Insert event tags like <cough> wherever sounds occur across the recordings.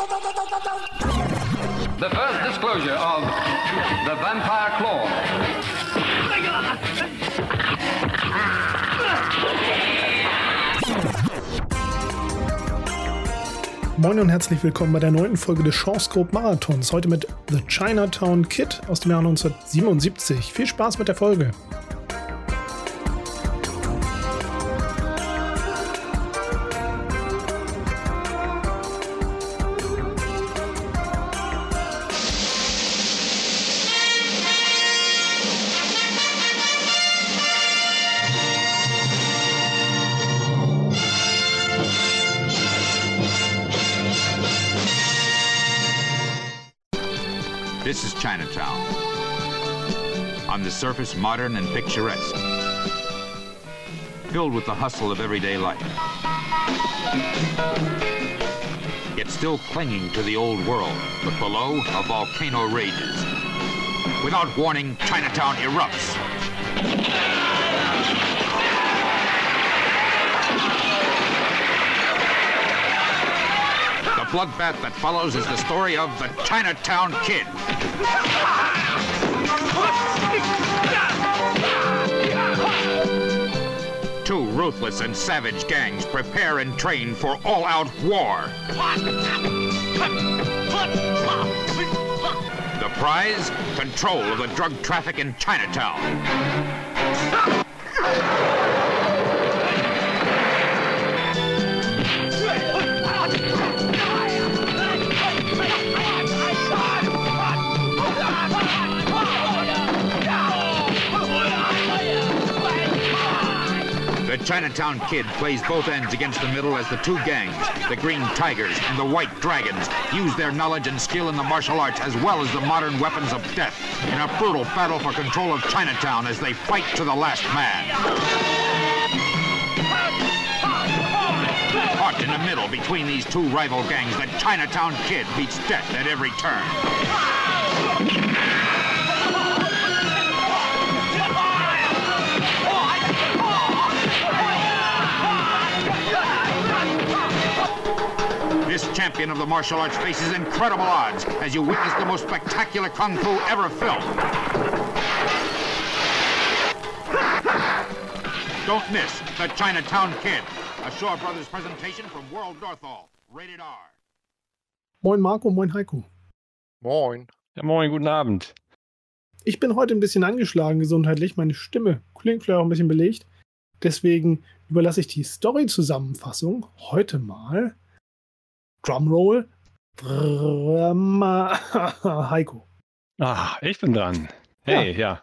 The first disclosure of the vampire claw. Moin und herzlich willkommen bei der neunten Folge des Chance-Scope Marathons. Heute mit The Chinatown Kid aus dem Jahr 1977. Viel Spaß mit der Folge. Modern and picturesque. Filled with the hustle of everyday life. Yet still clinging to the old world, but below, a volcano rages. Without warning, Chinatown erupts. The bloodbath that follows is the story of the Chinatown Kid. <laughs> Two ruthless and savage gangs prepare and train for all out war. The prize? Control of the drug traffic in Chinatown. Chinatown Kid plays both ends against the middle as the two gangs, the Green Tigers and the White Dragons, use their knowledge and skill in the martial arts as well as the modern weapons of death in a brutal battle for control of Chinatown as they fight to the last man. Caught in the middle between these two rival gangs, the Chinatown Kid meets death at every turn. Champion of the martial arts faces incredible odds as you witness the most spectacular kung fu ever filmed. Don't miss the Chinatown Kid, a Shaw Brothers presentation from World Northall, rated R. Moin Marco, moin Heiko. Moin. Ja, moin, guten Abend. Ich bin heute ein bisschen angeschlagen gesundheitlich. Meine Stimme klingt vielleicht auch ein bisschen belegt. Deswegen überlasse ich die Story-Zusammenfassung heute mal Drumroll Drama Heiko. Ah, ich bin dran. Hey, ja.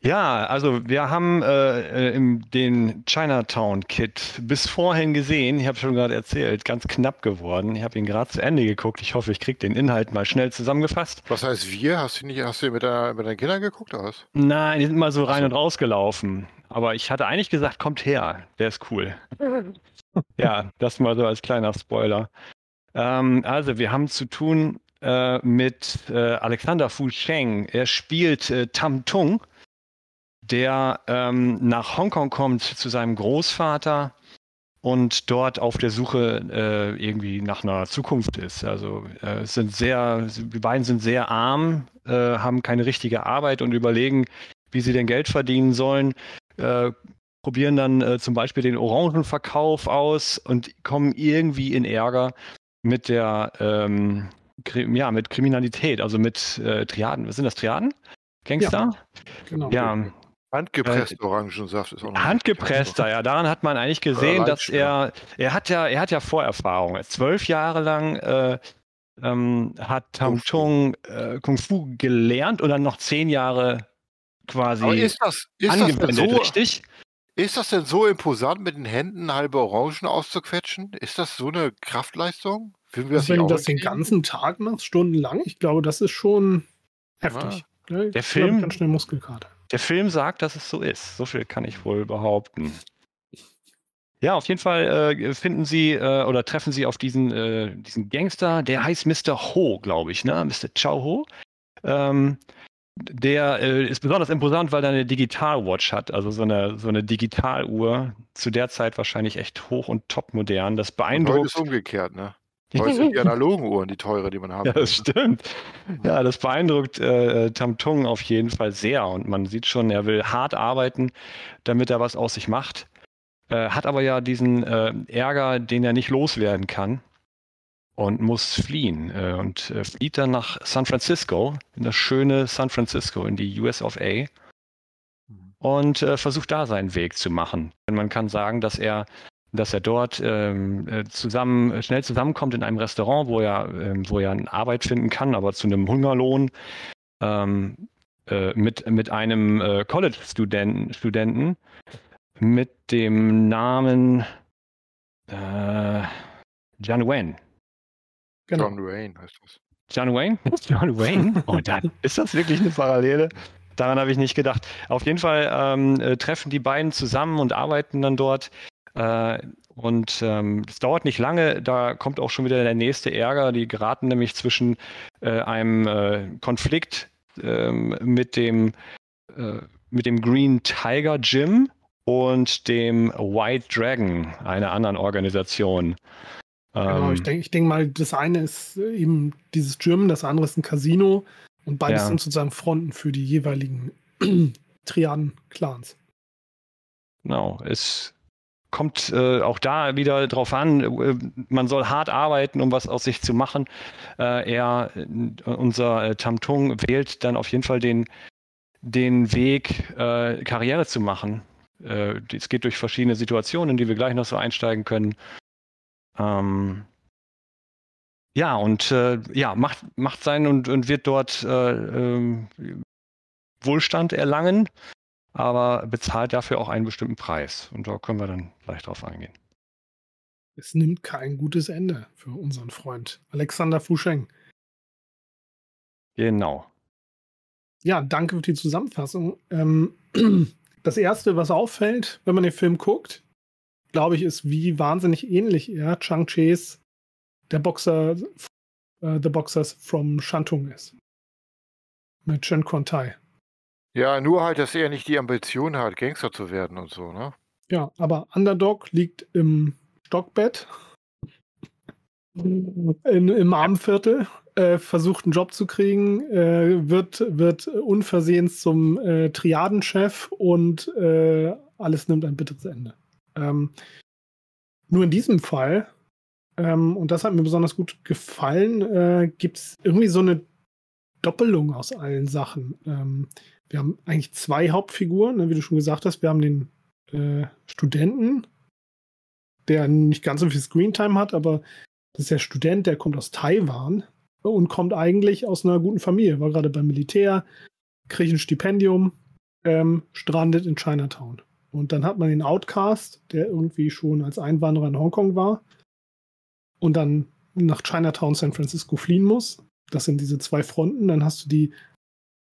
Ja, also wir haben äh, im, den Chinatown Kid bis vorhin gesehen. Ich habe schon gerade erzählt, ganz knapp geworden. Ich habe ihn gerade zu Ende geguckt. Ich hoffe, ich kriege den Inhalt mal schnell zusammengefasst. Was heißt wir? Hast du nicht, hast du mit, der, mit deinen Kindern geguckt oder was? Nein, die sind mal so rein und raus gelaufen. Aber ich hatte eigentlich gesagt, kommt her, der ist cool. Ja, das mal so als kleiner Spoiler. Ähm, also, wir haben zu tun äh, mit äh, Alexander Fu Sheng. Er spielt äh, Tam Tung, der ähm, nach Hongkong kommt zu seinem Großvater und dort auf der Suche äh, irgendwie nach einer Zukunft ist. Also äh, sind sehr, die beiden sind sehr arm, äh, haben keine richtige Arbeit und überlegen, wie sie denn Geld verdienen sollen. Äh, probieren dann äh, zum Beispiel den Orangenverkauf aus und kommen irgendwie in Ärger mit der ähm, Kri ja, mit Kriminalität, also mit äh, Triaden. Was sind das Triaden? Gangster? Genau. Ja, Handgepresster Orangensaft ist auch noch. Handgepresster, ja, daran hat man eigentlich gesehen, dass er, er hat ja, er hat ja Vorerfahrung. Zwölf Jahre lang äh, ähm, hat Tam Kung Fu. Tung äh, Kung Fu gelernt und dann noch zehn Jahre quasi Aber ist das, ist, das angewendet, so, richtig? Ist das denn so imposant, mit den Händen halbe Orangen auszuquetschen? Ist das so eine Kraftleistung? Würden wir das Also wenn nicht du das den ganzen Tag machst, stundenlang, ich glaube, das ist schon heftig. Ne? Der Ich Film- ganz schnell Muskelkater. Der Film sagt, dass es so ist. So viel kann ich wohl behaupten. Ja, auf jeden Fall äh, finden Sie äh, oder treffen Sie auf diesen, äh, diesen Gangster, der heißt Mr. Ho, glaube ich, ne? Mr. Chow Ho. Ähm, der äh, ist besonders imposant, weil er eine Digital-Watch hat, also so eine, so eine Digitaluhr, zu der Zeit wahrscheinlich echt hoch und top modern. Das Und heute beeindruckt. ist umgekehrt, ne? <laughs> Heute sind die analogen Uhren die teure, die man haben Ja, das stimmt. Ja, das beeindruckt äh, Tam Tung auf jeden Fall sehr. Und man sieht schon, er will hart arbeiten, damit er was aus sich macht. Äh, hat aber ja diesen äh, Ärger, den er nicht loswerden kann. Und muss fliehen. Äh, und äh, flieht dann nach San Francisco, in das schöne San Francisco, in die US of A. Und äh, versucht da seinen Weg zu machen. Und man kann sagen, dass er dass er dort ähm, äh, zusammen, schnell zusammenkommt in einem Restaurant, wo er, ähm, wo er eine Arbeit finden kann, aber zu einem Hungerlohn ähm, äh, mit, mit einem äh, College-Studenten Studenten mit dem Namen äh, John Wayne. Genau. John Wayne heißt das. John Wayne? <laughs> John Wayne? Oh, dann <laughs> ist das wirklich eine Parallele? Daran habe ich nicht gedacht. Auf jeden Fall ähm, äh, treffen die beiden zusammen und arbeiten dann dort. Äh, und ähm, es dauert nicht lange, da kommt auch schon wieder der nächste Ärger. Die geraten nämlich zwischen äh, einem äh, Konflikt ähm, mit dem äh, mit dem Green Tiger Gym und dem White Dragon, einer anderen Organisation. Genau, Ähm, ich denke ich denk mal, das eine ist äh, eben dieses Gym, das andere ist ein Casino und beides Ja. sind sozusagen Fronten für die jeweiligen <clears throat> Triaden-Clans. Genau, es kommt äh, auch da wieder drauf an, äh, man soll hart arbeiten, um was aus sich zu machen. Äh, er, äh, unser äh, Tamtung wählt dann auf jeden Fall den, den Weg, Karriere zu machen. Es geht durch verschiedene Situationen, in die wir gleich noch so einsteigen können. Ähm, ja, und äh, ja, macht, macht sein und, und wird dort äh, ähm, Wohlstand erlangen aber bezahlt dafür auch einen bestimmten Preis. Und da können wir dann gleich drauf eingehen. Es nimmt kein gutes Ende für unseren Freund Alexander Fuscheng. Genau. Ja, danke für die Zusammenfassung. Ähm, <clears throat> das erste, was auffällt, wenn man den Film guckt, glaube ich, ist, wie wahnsinnig ähnlich er Chang Chis, der Boxer, äh, The Boxers from Shantung ist. Mit Chen Tai. Ja, nur halt, dass er nicht die Ambition hat, Gangster zu werden und so, ne? Ja, aber Underdog liegt im Stockbett. In, Im Armenviertel, äh, versucht einen Job zu kriegen, äh, wird, wird unversehens zum äh, Triadenchef und äh, alles nimmt ein bitteres Ende. Ähm, nur in diesem Fall, ähm, und das hat mir besonders gut gefallen, äh, gibt es irgendwie so eine Doppelung aus allen Sachen. Ähm, wir haben eigentlich zwei Hauptfiguren, ne, wie du schon gesagt hast. Wir haben den äh, Studenten, der nicht ganz so viel Screentime hat, aber das ist der Student, der kommt aus Taiwan und kommt eigentlich aus einer guten Familie, war gerade beim Militär, kriegt ein Stipendium, ähm, strandet in Chinatown. Und dann hat man den Outcast, der irgendwie schon als Einwanderer in Hongkong war und dann nach Chinatown, San Francisco fliehen muss. Das sind diese zwei Fronten. Dann hast du die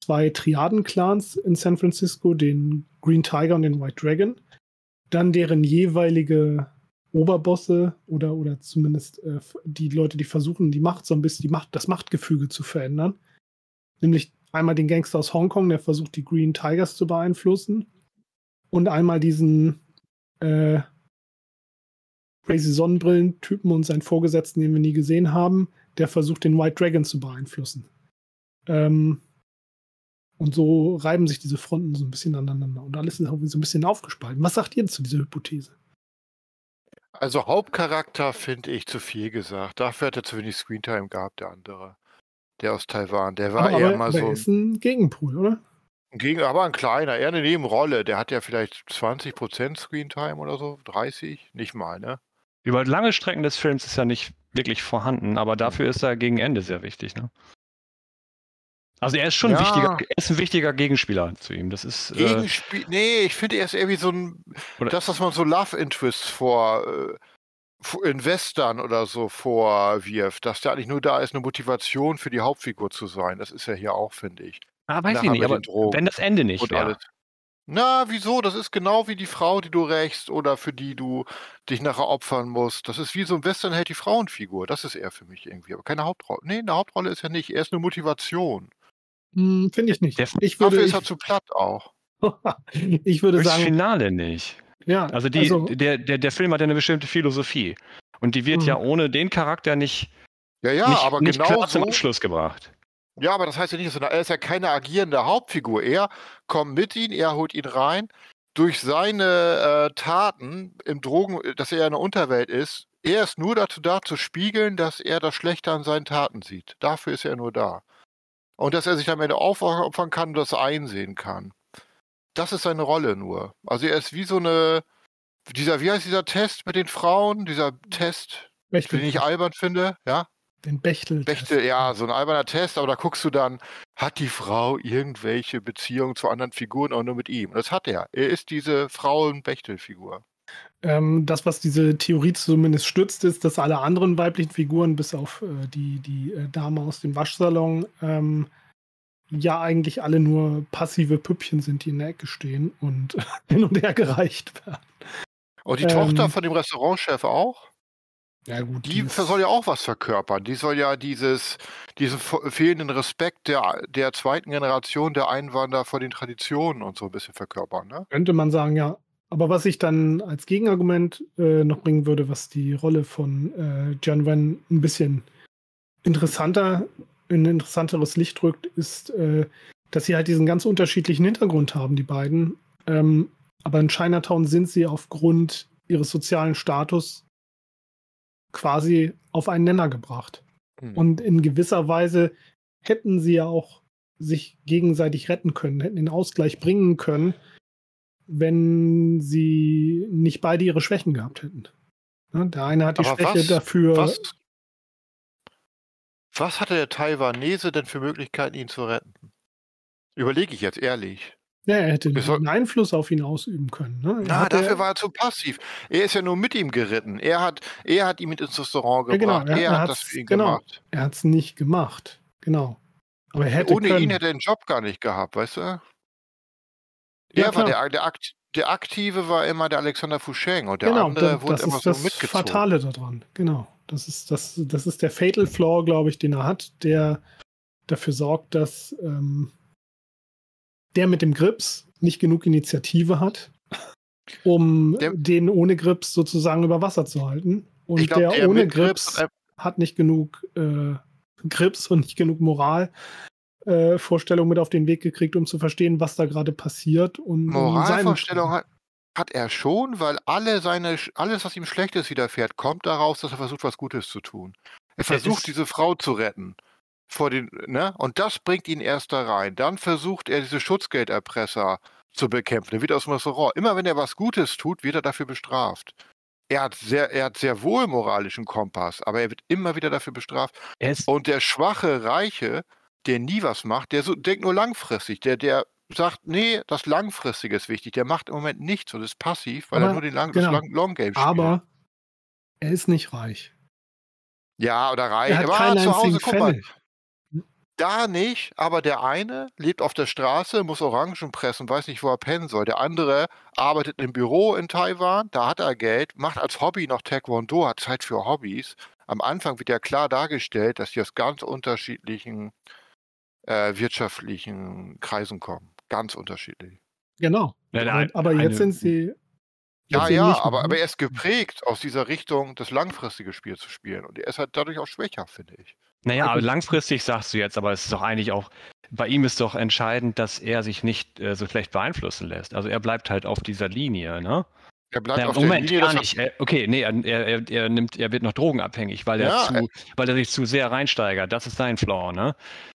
zwei Triaden-Clans in San Francisco, den Green Tiger und den White Dragon. Dann deren jeweilige Oberbosse oder, oder zumindest äh, die Leute, die versuchen, die Macht so ein bisschen, die Macht, das Machtgefüge zu verändern. Nämlich einmal den Gangster aus Hongkong, der versucht, die Green Tigers zu beeinflussen. Und einmal diesen äh, Crazy Sonnenbrillen-Typen und seinen Vorgesetzten, den wir nie gesehen haben, der versucht, den White Dragon zu beeinflussen. Ähm, und so reiben sich diese Fronten so ein bisschen aneinander. Und alles ist auch so ein bisschen aufgespalten. Was sagt ihr zu dieser Hypothese? Also Hauptcharakter finde ich zu viel gesagt. Dafür hat er zu wenig Screentime gehabt, der andere. Der aus Taiwan. Der war aber eher aber, mal so ist ein Gegenpol, oder? Gegen, aber ein kleiner, eher eine Nebenrolle. Der hat ja vielleicht 20% Screentime oder so, 30, nicht mal, ne? Über lange Strecken des Films ist er nicht wirklich vorhanden, aber dafür ist er gegen Ende sehr wichtig. Ne? Also er ist schon ein Ja. wichtiger, er ist ein wichtiger Gegenspieler zu ihm. Das ist äh, Gegenspiel, nee, ich finde er ist irgendwie so ein, Oder- das, was man so Love Interests vor, äh, vor- in Western oder so vorwirft, dass der eigentlich nur da ist, eine Motivation für die Hauptfigur zu sein. Das ist ja hier auch, finde ich. Ah, weiß ich nicht, aber wenn das Ende nicht wäre. alles. Na, wieso? Das ist genau wie die Frau, die du rächst oder für die du dich nachher opfern musst. Das ist wie so ein Westernheld die Frauenfigur. Das ist er für mich irgendwie. Aber keine Hauptrolle. Nee, eine Hauptrolle ist er nicht. Er ist eine Motivation. Hm, Finde ich nicht. Der- ich würde, Dafür ist ich, er zu platt auch. <laughs> ich würde Durchs sagen, Finale nicht. ja, Also, die, also der, der, der Film hat ja eine bestimmte Philosophie. Und die wird Mhm. ja ohne den Charakter nicht, Ja, ja, nicht, aber nicht genau klar zum so. Abschluss gebracht. Ja, aber das heißt ja nicht, dass er, er ist ja keine agierende Hauptfigur. Er kommt mit ihm, er holt ihn rein. Durch seine äh, Taten im Drogen, dass er in der Unterwelt ist, er ist nur dazu da, zu spiegeln, dass er das Schlechte an seinen Taten sieht. Dafür ist er nur da. Und dass er sich am Ende aufopfern kann und das einsehen kann. Das ist seine Rolle nur. Also er ist wie so eine, dieser, wie heißt dieser Test mit den Frauen? Dieser Test, Bechtel, den ich albern finde, ja? Den Bechtel. Bechtel, ja, so ein alberner Test, aber da guckst du dann, hat die Frau irgendwelche Beziehungen zu anderen Figuren auch nur mit ihm? Und das hat er. Er ist diese Frauen-Bechtel-Figur. Ähm, das, was diese Theorie zumindest stützt, ist, dass alle anderen weiblichen Figuren, bis auf äh, die, die äh, Dame aus dem Waschsalon, ähm, ja eigentlich alle nur passive Püppchen sind, die in der Ecke stehen und <laughs> hin und her gereicht werden. Und die Ähm, Tochter von dem Restaurantchef auch? Ja, gut. Die soll ja auch was verkörpern. Die soll ja dieses, diesen fe- fehlenden Respekt der, der zweiten Generation der Einwanderer vor den Traditionen und so ein bisschen verkörpern, ne? Könnte man sagen, ja. Aber was ich dann als Gegenargument äh, noch bringen würde, was die Rolle von äh, John Wen ein bisschen interessanter, in ein interessanteres Licht rückt, ist, äh, dass sie halt diesen ganz unterschiedlichen Hintergrund haben, die beiden. Ähm, aber in Chinatown sind sie aufgrund ihres sozialen Status quasi auf einen Nenner gebracht. Hm. Und in gewisser Weise hätten sie ja auch sich gegenseitig retten können, hätten den Ausgleich bringen können, wenn sie nicht beide ihre Schwächen gehabt hätten. Ne, Der eine hat die Aber Schwäche was- dafür. Was, was hatte der Taiwanese denn für Möglichkeiten, ihn zu retten? Überlege ich jetzt ehrlich. Ja, er hätte einen Einfluss auf ihn ausüben können. Ne? Er Na, dafür war er zu passiv. Er ist ja nur mit ihm geritten. Er hat, er hat ihn mit ins Restaurant Ja, genau, gebracht. er- er, er hat das für ihn genau. gemacht. er hat es nicht gemacht. Genau. Aber er hätte Ohne können. ihn hätte er den Job gar nicht gehabt, weißt du? Ja, er war klar. der, der, Akt, der Aktive war immer der Alexander Fucheng und der genau, andere da- wurde das immer ist so das mitgezogen. Fatale daran. Genau. Das ist, das, das ist der Fatal Flaw, glaube ich, den er hat, der dafür sorgt, dass ähm, der mit dem Grips nicht genug Initiative hat, um Der- den ohne Grips sozusagen über Wasser zu halten. Und glaub, der, der ohne Grips Grips hat nicht genug äh, Grips und nicht genug Moral. Äh, Vorstellung mit auf den Weg gekriegt, um zu verstehen, was da gerade passiert. Und Moralvorstellung hat, hat er schon, weil alle seine, alles, was ihm Schlechtes widerfährt, kommt daraus, dass er versucht, was Gutes zu tun. Er versucht, diese Frau zu retten. Vor den, ne? Und das bringt ihn erst da rein. Dann versucht er, diese Schutzgelderpresser zu bekämpfen. Er wird aus dem Restaurant. Immer wenn er was Gutes tut, wird er dafür bestraft. Er hat sehr, er hat sehr wohl moralischen Kompass, aber er wird immer wieder dafür bestraft. Er Und der schwache Reiche, der nie was macht, der so, denkt nur langfristig. Der, der sagt, nee, das Langfristige ist wichtig. Der macht im Moment nichts und ist passiv, weil er Aber- nur den Lang genau. das Long, Long Game spielt. Aber er ist nicht reich. ja, oder reich. Er hat aber keinen zu Hause, guck mal. Da nicht, aber der eine lebt auf der Straße, muss Orangen pressen, weiß nicht, wo er pennen soll. Der andere arbeitet im Büro in Taiwan, da hat er Geld, macht als Hobby noch Taekwondo, hat Zeit für Hobbys. Am Anfang wird ja klar dargestellt, dass die aus ganz unterschiedlichen äh, wirtschaftlichen Kreisen kommen. Ganz unterschiedlich. Genau. Ja, der aber eine- jetzt sind sie. Ja, ja, nicht aber, aber er ist geprägt, aus dieser Richtung das langfristige Spiel zu spielen. Und er ist halt dadurch auch schwächer, finde ich. naja, Ja, aber langfristig sagst du jetzt, aber es ist doch eigentlich auch, bei ihm ist doch entscheidend, dass er sich nicht äh, so schlecht beeinflussen lässt. Also er bleibt halt auf dieser Linie, ne? Er bleibt Ja, auf Moment, der Linie, gar nicht. Er, okay, nee, er, er, er, nimmt, er wird noch drogenabhängig, weil er, Ja, zu, weil er sich zu sehr reinsteigert. Das ist sein Flaw, ne?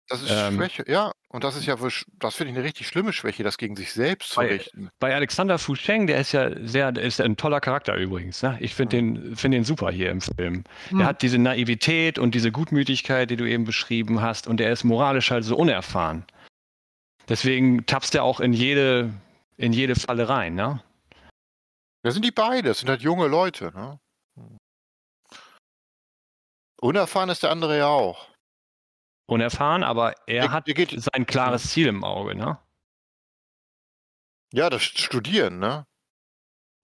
Das ist Ähm, Schwäche, ja. Und das ist ja, das finde ich eine richtig schlimme Schwäche, das gegen sich selbst zu Bei- richten. Bei Alexander Fucheng, der ist ja sehr, der ist ein toller Charakter übrigens. Ne? Ich finde den, find den super hier im Film. Hm. Er hat diese Naivität und diese Gutmütigkeit, die du eben beschrieben hast, und er ist moralisch halt so unerfahren. Deswegen tappst er auch in jede, in jede Falle rein, ne? Das sind die beide, das sind halt junge Leute. Ne? Unerfahren ist der andere ja auch. Unerfahren, aber er Der- hat geht- sein klares Ziel im Auge, ne? Ja, das Studieren, ne?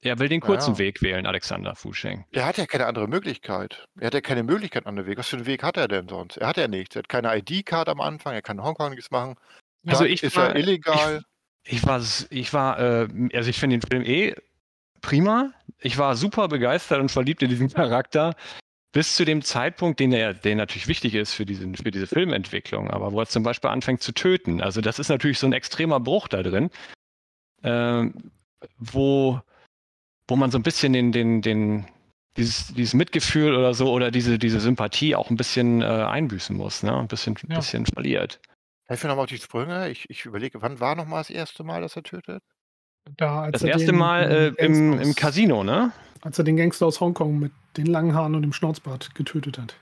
Er will den kurzen Ja. Weg wählen, Alexander Fucheng. Er hat ja keine andere Möglichkeit. Er hat ja keine Möglichkeit an den Weg. Was für einen Weg hat er denn sonst? Er hat ja nichts. Er hat keine ID-Card am Anfang, er kann Hongkong nichts machen. Also ich ist war- er illegal. Ich war, s- ich war, äh, also ich finde den Film eh prima. Ich war super begeistert und verliebt in diesen Charakter. Bis zu dem Zeitpunkt, den er, der natürlich wichtig ist für, diesen, für diese Filmentwicklung, aber wo er zum Beispiel anfängt zu töten. Also das ist natürlich so ein extremer Bruch da drin, äh, wo, wo man so ein bisschen den, den, den, dieses, dieses Mitgefühl oder so oder diese, diese Sympathie auch ein bisschen äh, einbüßen muss, ne? ein bisschen, Ja. bisschen verliert. Helfen wir nochmal auf die Sprünge. Ich, ich überlege, wann war nochmal das erste Mal, dass er tötet? Da, als Das er erste den, Mal äh, im, im Casino, ne? Als er den Gangster aus Hongkong mit den langen Haaren und dem Schnauzbart getötet hat.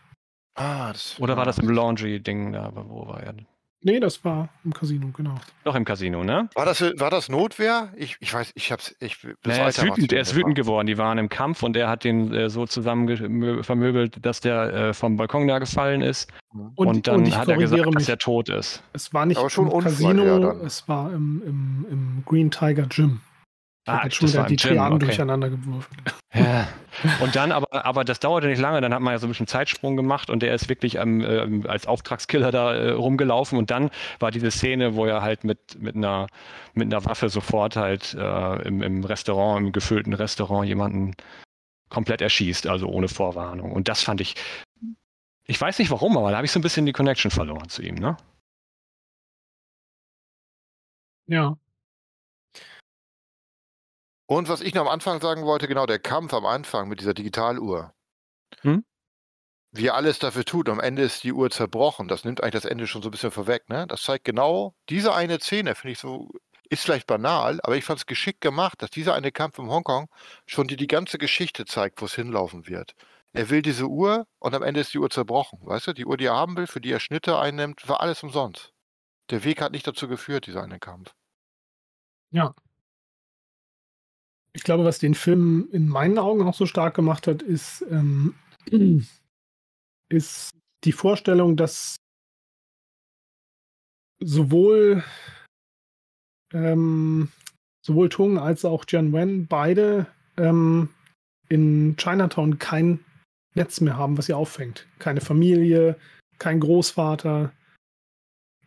Ah, das Oder war das im. Laundry-Ding da? Aber Wo war er? denn? Nee, das war im Casino, genau. Doch im Casino, ne? War das, war das Notwehr? Ich, ich weiß, ich hab's. Ich, Naja, er ist wütend, er ist wütend geworden. Die waren im Kampf und er hat den äh, so zusammen vermöbelt, dass der äh, vom Balkon da gefallen ist. Und, Und, dann ich hat er gesagt, korrigiere dass mich. er tot ist. Es war nicht Aber schon im Unfall, Casino, ja, es war im, im, im Green Tiger Gym. Ich Ah, schon das wieder die Triaden okay. durcheinander geworfen. Ja. Und dann, aber, aber das dauerte nicht lange, dann hat man ja so ein bisschen Zeitsprung gemacht und der ist wirklich ähm, ähm, als Auftragskiller da äh, rumgelaufen und dann war diese Szene, wo er halt mit, mit, einer, mit einer Waffe sofort halt äh, im, im Restaurant, im gefüllten Restaurant jemanden komplett erschießt, also ohne Vorwarnung. Und das fand ich, ich weiß nicht warum, aber da habe ich so ein bisschen die Connection verloren zu ihm, ne? Ja. Und was ich noch am Anfang sagen wollte, genau, der Kampf am Anfang mit dieser Digitaluhr. Hm? Wie er alles dafür tut, am Ende ist die Uhr zerbrochen. Das nimmt eigentlich das Ende schon so ein bisschen vorweg, ne? Das zeigt genau diese eine Szene, finde ich so, ist vielleicht banal, aber ich fand es geschickt gemacht, dass dieser eine Kampf im Hongkong schon dir die ganze Geschichte zeigt, wo es hinlaufen wird. Er will diese Uhr und am Ende ist die Uhr zerbrochen. Weißt du, die Uhr, die er haben will, für die er Schnitte einnimmt, war alles umsonst. Der Weg hat nicht dazu geführt, dieser eine Kampf. Ich glaube, was den Film in meinen Augen auch so stark gemacht hat, ist, ähm, ist die Vorstellung, dass sowohl, ähm, sowohl Tung als auch Jian Wen beide ähm, in Chinatown kein Netz mehr haben, was sie auffängt. Keine Familie, kein Großvater,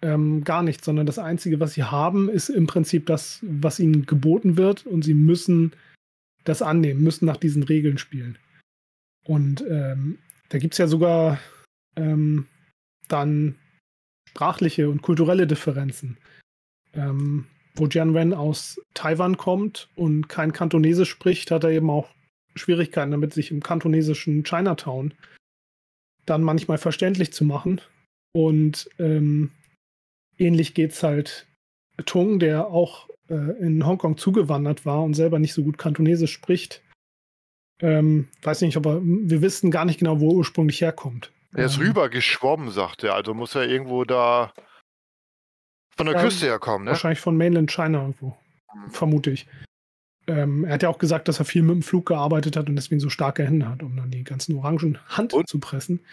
ähm, gar nichts, sondern das Einzige, was sie haben, ist im Prinzip das, was ihnen geboten wird und sie müssen das annehmen, müssen nach diesen Regeln spielen. Und ähm, da gibt es ja sogar ähm, dann sprachliche und kulturelle Differenzen. Ähm, wo Jian Wen aus Taiwan kommt und kein Kantonesisch spricht, hat er eben auch Schwierigkeiten damit, sich im kantonesischen Chinatown dann manchmal verständlich zu machen. Und ähm, ähnlich geht es halt Tung, der auch äh, in Hongkong zugewandert war und selber nicht so gut Kantonesisch spricht. Ähm, weiß nicht, aber wir wissen gar nicht genau, wo er ursprünglich herkommt. Er ist Ähm, rüber geschwommen, sagt er. Also muss er irgendwo da von der Ja, Küste herkommen, ne? Wahrscheinlich von Mainland China irgendwo, vermute ich. Ähm, er hat ja auch gesagt, dass er viel mit dem Flug gearbeitet hat und deswegen so starke Hände hat, um dann die ganzen Orangen Hand Und? zu pressen.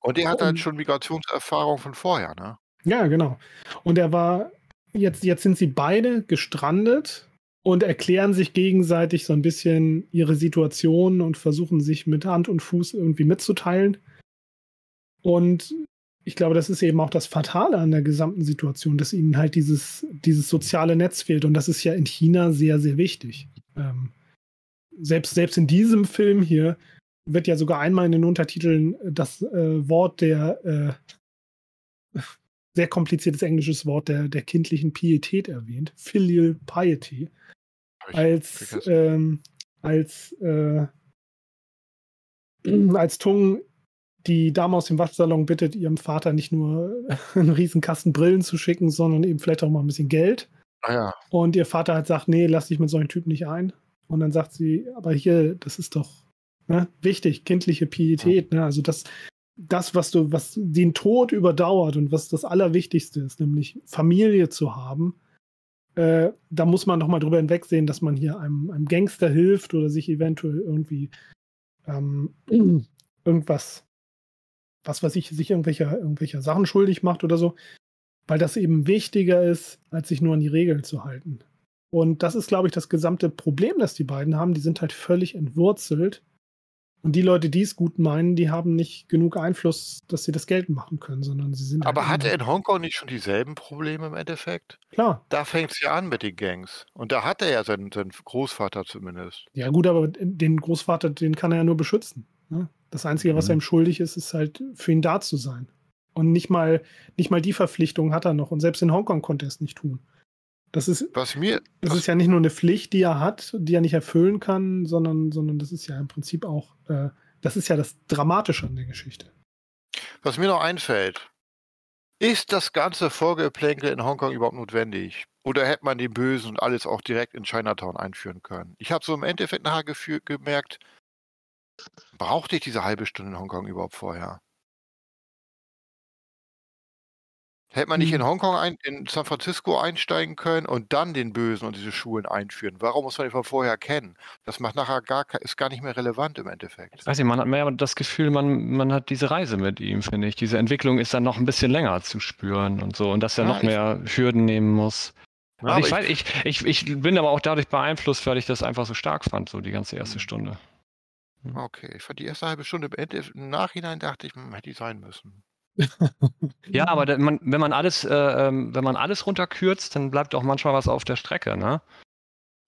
Und er hat halt schon Migrationserfahrung von vorher, ne? Ja, genau. Und er war, jetzt, jetzt sind sie beide gestrandet und erklären sich gegenseitig so ein bisschen ihre Situation und versuchen sich mit Hand und Fuß irgendwie mitzuteilen. Und ich glaube, das ist eben auch das Fatale an der gesamten Situation, dass ihnen halt dieses, dieses soziale Netz fehlt. Und das ist ja in China sehr, sehr wichtig. Ähm, selbst, selbst in diesem Film hier wird ja sogar einmal in den Untertiteln das äh, Wort der äh, sehr kompliziertes englisches Wort der, der kindlichen Pietät erwähnt. Filial Piety. Als, ähm, als, äh, als Tung die Dame aus dem Waschsalon bittet, ihrem Vater nicht nur <laughs> einen riesen Kasten Brillen zu schicken, sondern eben vielleicht auch mal ein bisschen Geld. Ah ja. Und ihr Vater halt sagt, nee, lass dich mit solchen Typen nicht ein. Und dann sagt sie, aber hier, das ist doch ne, wichtig, kindliche Pietät. Ne? Also das, das, was du, was den Tod überdauert und was das Allerwichtigste ist, nämlich Familie zu haben, äh, da muss man noch mal drüber hinwegsehen, dass man hier einem, einem Gangster hilft oder sich eventuell irgendwie ähm, <clears throat> irgendwas, was weiß ich, sich irgendwelcher, irgendwelcher Sachen schuldig macht oder so, weil das eben wichtiger ist, als sich nur an die Regeln zu halten. Und das ist, glaube ich, das gesamte Problem, das die beiden haben. Die sind halt völlig entwurzelt Und die Leute, die es gut meinen, die haben nicht genug Einfluss, dass sie das Geld machen können, sondern sie sind. Aber halt hat er in Hongkong nicht schon dieselben Probleme im Endeffekt? Klar. Da fängt es ja an mit den Gangs. Und da hat er ja seinen, seinen Großvater zumindest. Ja, gut, aber den Großvater, den kann er ja nur beschützen. Ne? Das Einzige, was Mhm. er ihm schuldig ist, ist halt für ihn da zu sein. Und nicht mal, nicht mal die Verpflichtung hat er noch. Und selbst in Hongkong konnte er es nicht tun. Das ist, Was mir, das was, ist ja nicht nur eine Pflicht, die er hat, die er nicht erfüllen kann, sondern, sondern das ist ja im Prinzip auch, äh, das ist ja das Dramatische an der Geschichte. was mir noch einfällt, ist das ganze Vorgeplänkel in Hongkong überhaupt notwendig? Oder hätte man den Bösen und alles auch direkt in Chinatown einführen können? Ich habe so im Endeffekt nachher gemerkt, brauchte ich diese halbe Stunde in Hongkong überhaupt vorher? Hätte man nicht in Hongkong, ein, in San Francisco einsteigen können und dann den Bösen und diese Schulen einführen? Warum muss man die von vorher kennen? Das macht nachher gar, ist gar nicht mehr relevant im Endeffekt. Weiß ich, man hat mehr das Gefühl, man, man hat diese Reise mit ihm, finde ich. Diese Entwicklung ist dann noch ein bisschen länger zu spüren und so. Und dass er Ja, noch mehr Hürden nehmen muss. Ja, Also ich, weiß, ich, ich, ich bin aber auch dadurch beeinflusst, weil ich das einfach so stark fand, so die ganze erste Mhm. Stunde. Okay, ich fand die erste halbe Stunde im, Ende, im Nachhinein dachte ich, hm, hätte die sein müssen. Ja, aber da, man, wenn man alles, äh, ähm, wenn man alles runterkürzt, dann bleibt auch manchmal was auf der Strecke, ne?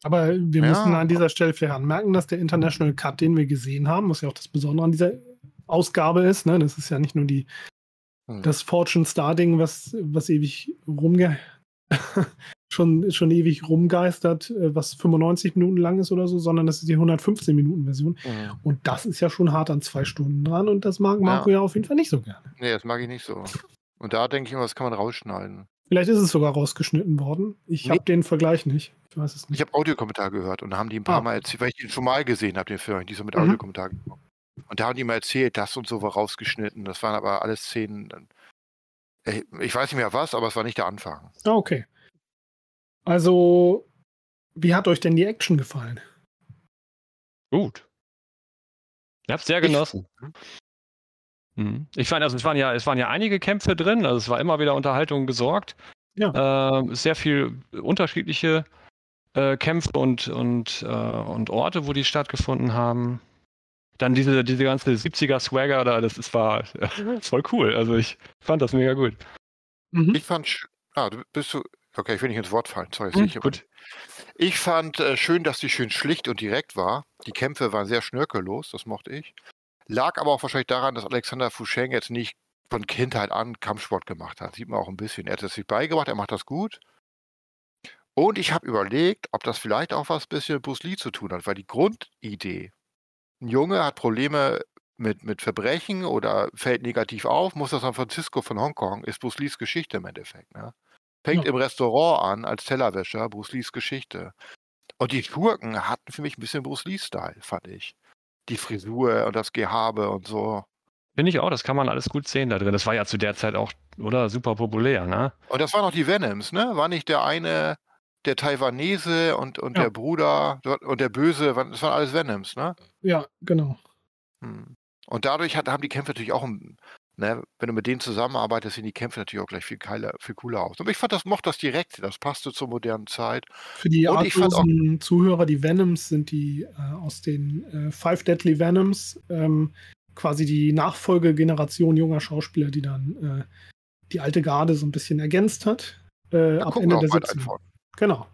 Aber wir Ja. müssen an dieser Stelle vielleicht anmerken, dass der International Cut, den wir gesehen haben, was ja auch das Besondere an dieser Ausgabe ist, ne? das ist ja nicht nur die, Hm. das Fortune Star Ding, was, was ewig rumge <laughs> schon, schon ewig rumgeistert, äh, was 95 Minuten lang ist oder so, sondern das ist die 115 Minuten Version. Mhm. Und das ist ja schon hart an zwei Stunden dran und das mag Marco ja, auf jeden Fall nicht so gerne. Nee, das mag ich nicht so. Und da denke ich immer, das kann man rausschneiden. Vielleicht ist es sogar rausgeschnitten worden. Ich Nee. habe den Vergleich nicht. Ich weiß es Ich nicht. habe Audiokommentar gehört und da haben die ein paar Ah. Mal erzählt, weil ich den schon mal gesehen habe, den Film, die so mit Mhm. Audiokommentar geguckt. Und da haben die mal erzählt, das und so war rausgeschnitten. Das waren aber alles Szenen. äh, Ich weiß nicht mehr was, aber es war nicht der Anfang. Ah, okay. Also, wie hat euch denn die Action gefallen? Gut. Ich hab's sehr Ich- genossen. Mhm. Ich fand, also es waren ja, es waren ja einige Kämpfe drin, also es war immer wieder Unterhaltung gesorgt. Ja. Ähm, sehr viel unterschiedliche äh, Kämpfe und, und, äh, und Orte, wo die stattgefunden haben. Dann diese, diese ganze 70er Swagger da, das ist, war <laughs> voll cool. Also ich fand das mega gut. Mhm. Ich fand, ah, du bist du, okay, ich will nicht ins Wort fallen, sorry. Hm, gut. ich fand äh, schön, dass die schön schlicht und direkt war. Die Kämpfe waren sehr schnörkellos, das mochte ich. Lag aber auch wahrscheinlich daran, dass Alexander Foucheng jetzt nicht von Kindheit an Kampfsport gemacht hat. Sieht man auch ein bisschen. Er hat es sich beigebracht, er macht das gut. Und ich habe überlegt, ob das vielleicht auch was bisschen mit Bruce Lee zu tun hat, weil die Grundidee, ein Junge hat Probleme mit, mit Verbrechen oder fällt negativ auf, muss das San Francisco von Hongkong, ist Bruce Lees Geschichte im Endeffekt. Ne? Fängt Ja. im Restaurant an als Tellerwäscher, Bruce Lees Geschichte. Und die Schurken hatten für mich ein bisschen Bruce Lee-Style, fand ich. Die Frisur und das Gehabe und so. Finde ich auch, das kann man alles gut sehen da drin. Das war ja zu der Zeit auch, oder? Super populär, ne? Und das waren noch die Venoms, ne? War nicht der eine, der Taiwanese und, und Ja. der Bruder und der Böse, das waren alles Venoms, ne? Ja, genau. Hm. Und dadurch hat, haben die Kämpfe natürlich auch, ein- ne, wenn du mit denen zusammenarbeitest, sehen die Kämpfe natürlich auch gleich viel, geiler, viel cooler aus. Aber ich fand das, mochte das direkt, das passte zur modernen Zeit. Für die Und ich fand auch- arglosen Zuhörer, die Venoms sind die äh, aus den äh, Five Deadly Venoms, ähm, quasi die Nachfolgegeneration junger Schauspieler, die dann äh, die alte Garde so ein bisschen ergänzt hat. Äh, Da ab Ende der bald 70er. einfach. Genau.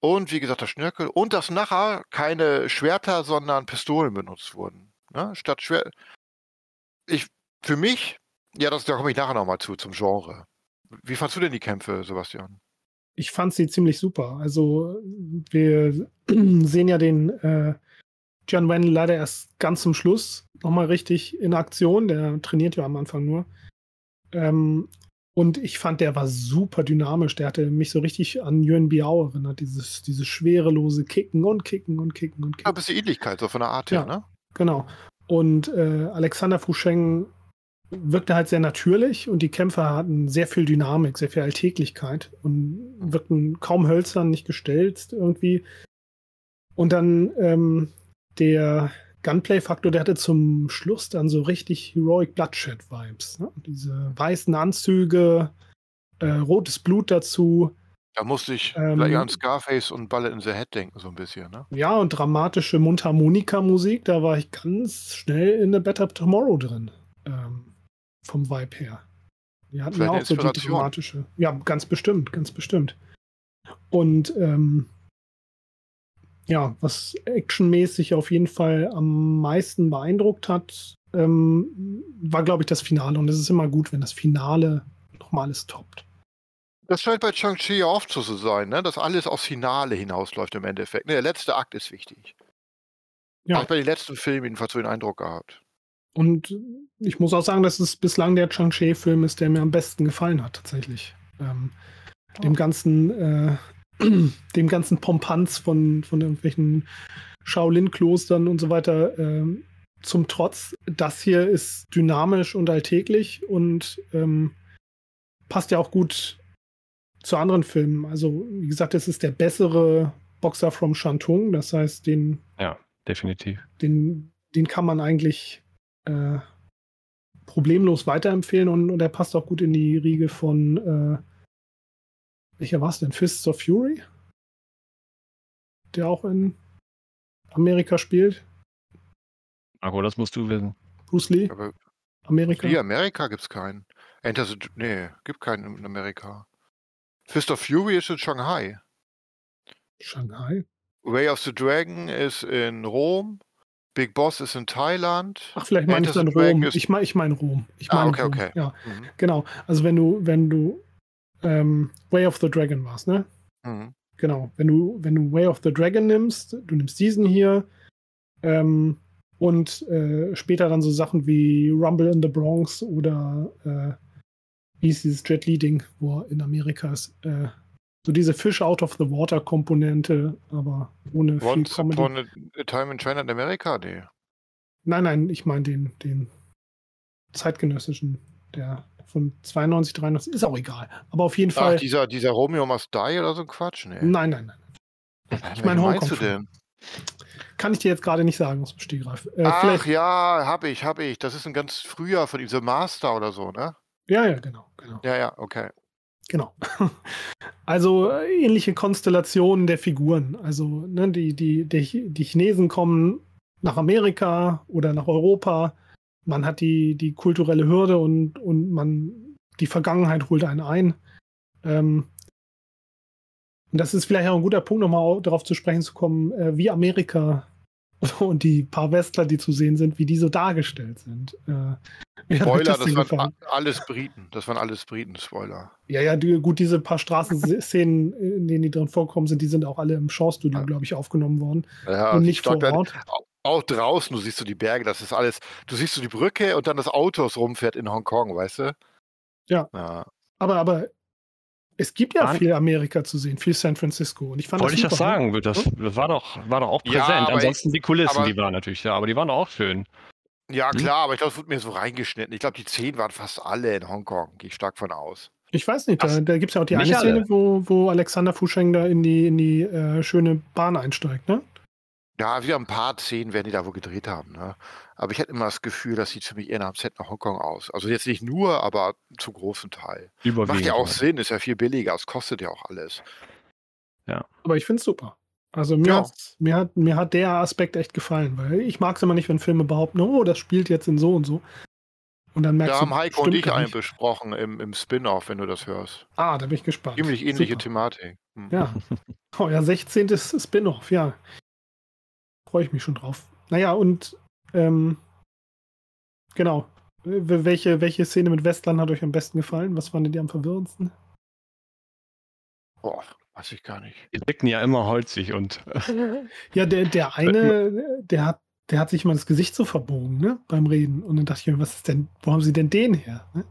Und wie gesagt, das Schnörkel und dass nachher keine Schwerter, sondern Pistolen benutzt wurden. Ne? Statt Schwert. Ich, für mich, ja, das, da komme ich nachher nochmal zu, zum Genre. Wie fandst du denn die Kämpfe, Sebastian? Ich fand sie ziemlich super. Also wir <clears throat> sehen ja den äh, John Wen leider erst ganz zum Schluss nochmal richtig in Aktion. Der trainiert ja am Anfang nur. Ähm, und ich fand, der war super dynamisch. Der hatte mich so richtig an Yuan Biao erinnert. Dieses, dieses schwerelose Kicken und Kicken und Kicken und Ja, Kicken. ein bisschen Ähnlichkeit, so von der Art Ja. her, ne? Genau. Und äh, Alexander Foucheng wirkte halt sehr natürlich und die Kämpfer hatten sehr viel Dynamik, sehr viel Alltäglichkeit und wirkten kaum hölzern, nicht gestelzt irgendwie. Und dann ähm, der Gunplay-Faktor, der hatte zum Schluss dann so richtig Heroic Bloodshed-Vibes. Ne? Diese weißen Anzüge, äh, rotes Blut dazu. Da musste ich Ähm, gleich an Scarface und Bullet in the Head denken, so ein bisschen, ne? Ja, und dramatische Mundharmonika-Musik, da war ich ganz schnell in A Better Tomorrow drin. Ähm, vom Vibe her. Die hatten Vielleicht ja auch so die dramatische. Ja, ganz bestimmt, ganz bestimmt. Und ähm, ja, was actionmäßig auf jeden Fall am meisten beeindruckt hat, ähm, war, glaube ich, das Finale. Und es ist immer gut, wenn das Finale nochmal alles toppt. Das scheint bei Shang-Chi ja oft so zu sein, ne? dass alles aufs Finale hinausläuft im Endeffekt. Ne, der letzte Akt ist wichtig. Ja. Habe ich bei den letzten Filmen jedenfalls so den Eindruck gehabt. Und ich muss auch sagen, dass es bislang der Chang-Chi-Film ist, der mir am besten gefallen hat, tatsächlich. Ähm, Dem ganzen, äh, <clears throat> dem ganzen Pompanz von, von irgendwelchen Shaolin-Klostern und so weiter ähm, zum Trotz. Das hier ist dynamisch und alltäglich und ähm, passt ja auch gut zu anderen Filmen. Also, wie gesagt, es ist der bessere Boxer from Shantung. Das heißt, den Definitiv. den, den kann man eigentlich äh, problemlos weiterempfehlen und, und er passt auch gut in die Riege von äh, welcher war es denn? Fists of Fury? Der auch in Amerika spielt. Marco, das musst du wissen. Bruce Lee, Aber Amerika. hier, Amerika gibt's keinen. Enter the, nee, gibt keinen in Amerika. Fist of Fury ist in Shanghai. Shanghai. Way of the Dragon ist in Rom. Big Boss ist in Thailand. Ach, vielleicht meine ich dann Rom. Ich meine ich mein Rom. Ich Ah, meine okay, Rom. okay. Ja, Mhm. genau. Also wenn du, wenn du ähm, Way of the Dragon warst, ne? Mhm. Genau, wenn du, wenn du Way of the Dragon nimmst, du nimmst diesen hier ähm, und äh, später dann so Sachen wie Rumble in the Bronx oder äh, wie ist dieses Jet Li-Ding, wo er in Amerika ist. Äh, so diese Fish out of the water Komponente, aber ohne viel Once Comedy. upon a, time in China in Amerika? Nee. Nein, nein, ich meine den, den zeitgenössischen, der von 92, 93, ist auch egal. Aber auf jeden Ach, Fall. dieser, dieser Romeo Must Die oder so ein Quatsch? Nee. Nein, nein, nein. ich mein meinst du denn? Kann ich dir jetzt gerade nicht sagen aus dem Stegreif. Äh, Ach vielleicht, ja, hab ich, hab ich. Das ist ein ganz früher von diesem Master oder so, ne? Ja, ja, genau, genau. Ja, ja, okay. Genau. <laughs> Also äh, ähnliche Konstellationen der Figuren. Also ne, die, die, die, die Chinesen kommen nach Amerika oder nach Europa. Man hat die, die kulturelle Hürde und, und man die Vergangenheit holt einen ein. Ähm, und das ist vielleicht auch ein guter Punkt, nochmal au- darauf zu sprechen zu kommen, äh, wie Amerika <laughs> und die paar Westler, die zu senen sind, wie die so dargestellt sind. Äh, Spoiler, das denn waren gefallen? alles Briten. Das waren alles Briten, Spoiler. Ja, ja, die, gut, diese paar Straßenszenen, <laughs> in denen die drin vorkommen sind, die sind auch alle im Shaw-Studio, glaube ich, aufgenommen worden. Ja, und nicht vor Ort. au- Auch draußen, du siehst so die Berge, das ist alles. Du siehst so die Brücke und dann das Auto, das rumfährt in Hongkong, weißt du? Ja. ja. Aber, aber es gibt ja Waren- viel Amerika zu sehen, viel San Francisco. Und ich fand Wollte ich das das super. sagen? Das, das war, doch, war doch auch Ja, präsent. aber Ansonsten die Kulissen, aber- die waren natürlich da, aber die waren auch schön. Ja, Hm? klar, aber ich glaube, es wurde mir so reingeschnitten. Ich glaube, die zehn waren fast alle in Hongkong. Gehe ich stark von aus. Ich weiß nicht, da, Ach, da gibt es ja auch die eine Szene, alle. wo, wo Alexander Fuscheng da in die, in die äh, schöne Bahn einsteigt, ne? Ja, wieder ein paar Szenen werden die da wohl gedreht haben. Ne? Aber ich hätte immer das Gefühl, das sieht für mich eher nach dem Set nach Hongkong aus. Also jetzt nicht nur, aber zu großen Teil. Überwiegend. Macht ja auch Sinn, ist ja viel billiger, es kostet ja auch alles. Aber ich finde es super. Also mir, Ja. mir, hat, mir hat der Aspekt echt gefallen, weil ich mag es immer nicht, wenn Filme behaupten, oh, das spielt jetzt in so und so. Und dann merkst Da du, haben Heiko und ich einen besprochen im, im Spin-off, wenn du das hörst. Ah, da bin ich gespannt. Ziemlich ähnliche Super. Thematik. Hm. Ja. <laughs> Oh ja, 16. Spin-off, ja. Freue ich mich schon drauf. Naja, und ähm, genau. Welche, welche Szene mit Westland hat euch am besten gefallen? Was fandet ihr am verwirrendsten? Boah, weiß ich gar nicht. Die wirken ja immer holzig und <laughs> Ja, der, der eine, der hat, der hat sich mal das Gesicht so verbogen, ne? Beim Reden. Und dann dachte ich mir, was ist denn, wo haben sie denn den her? Ne?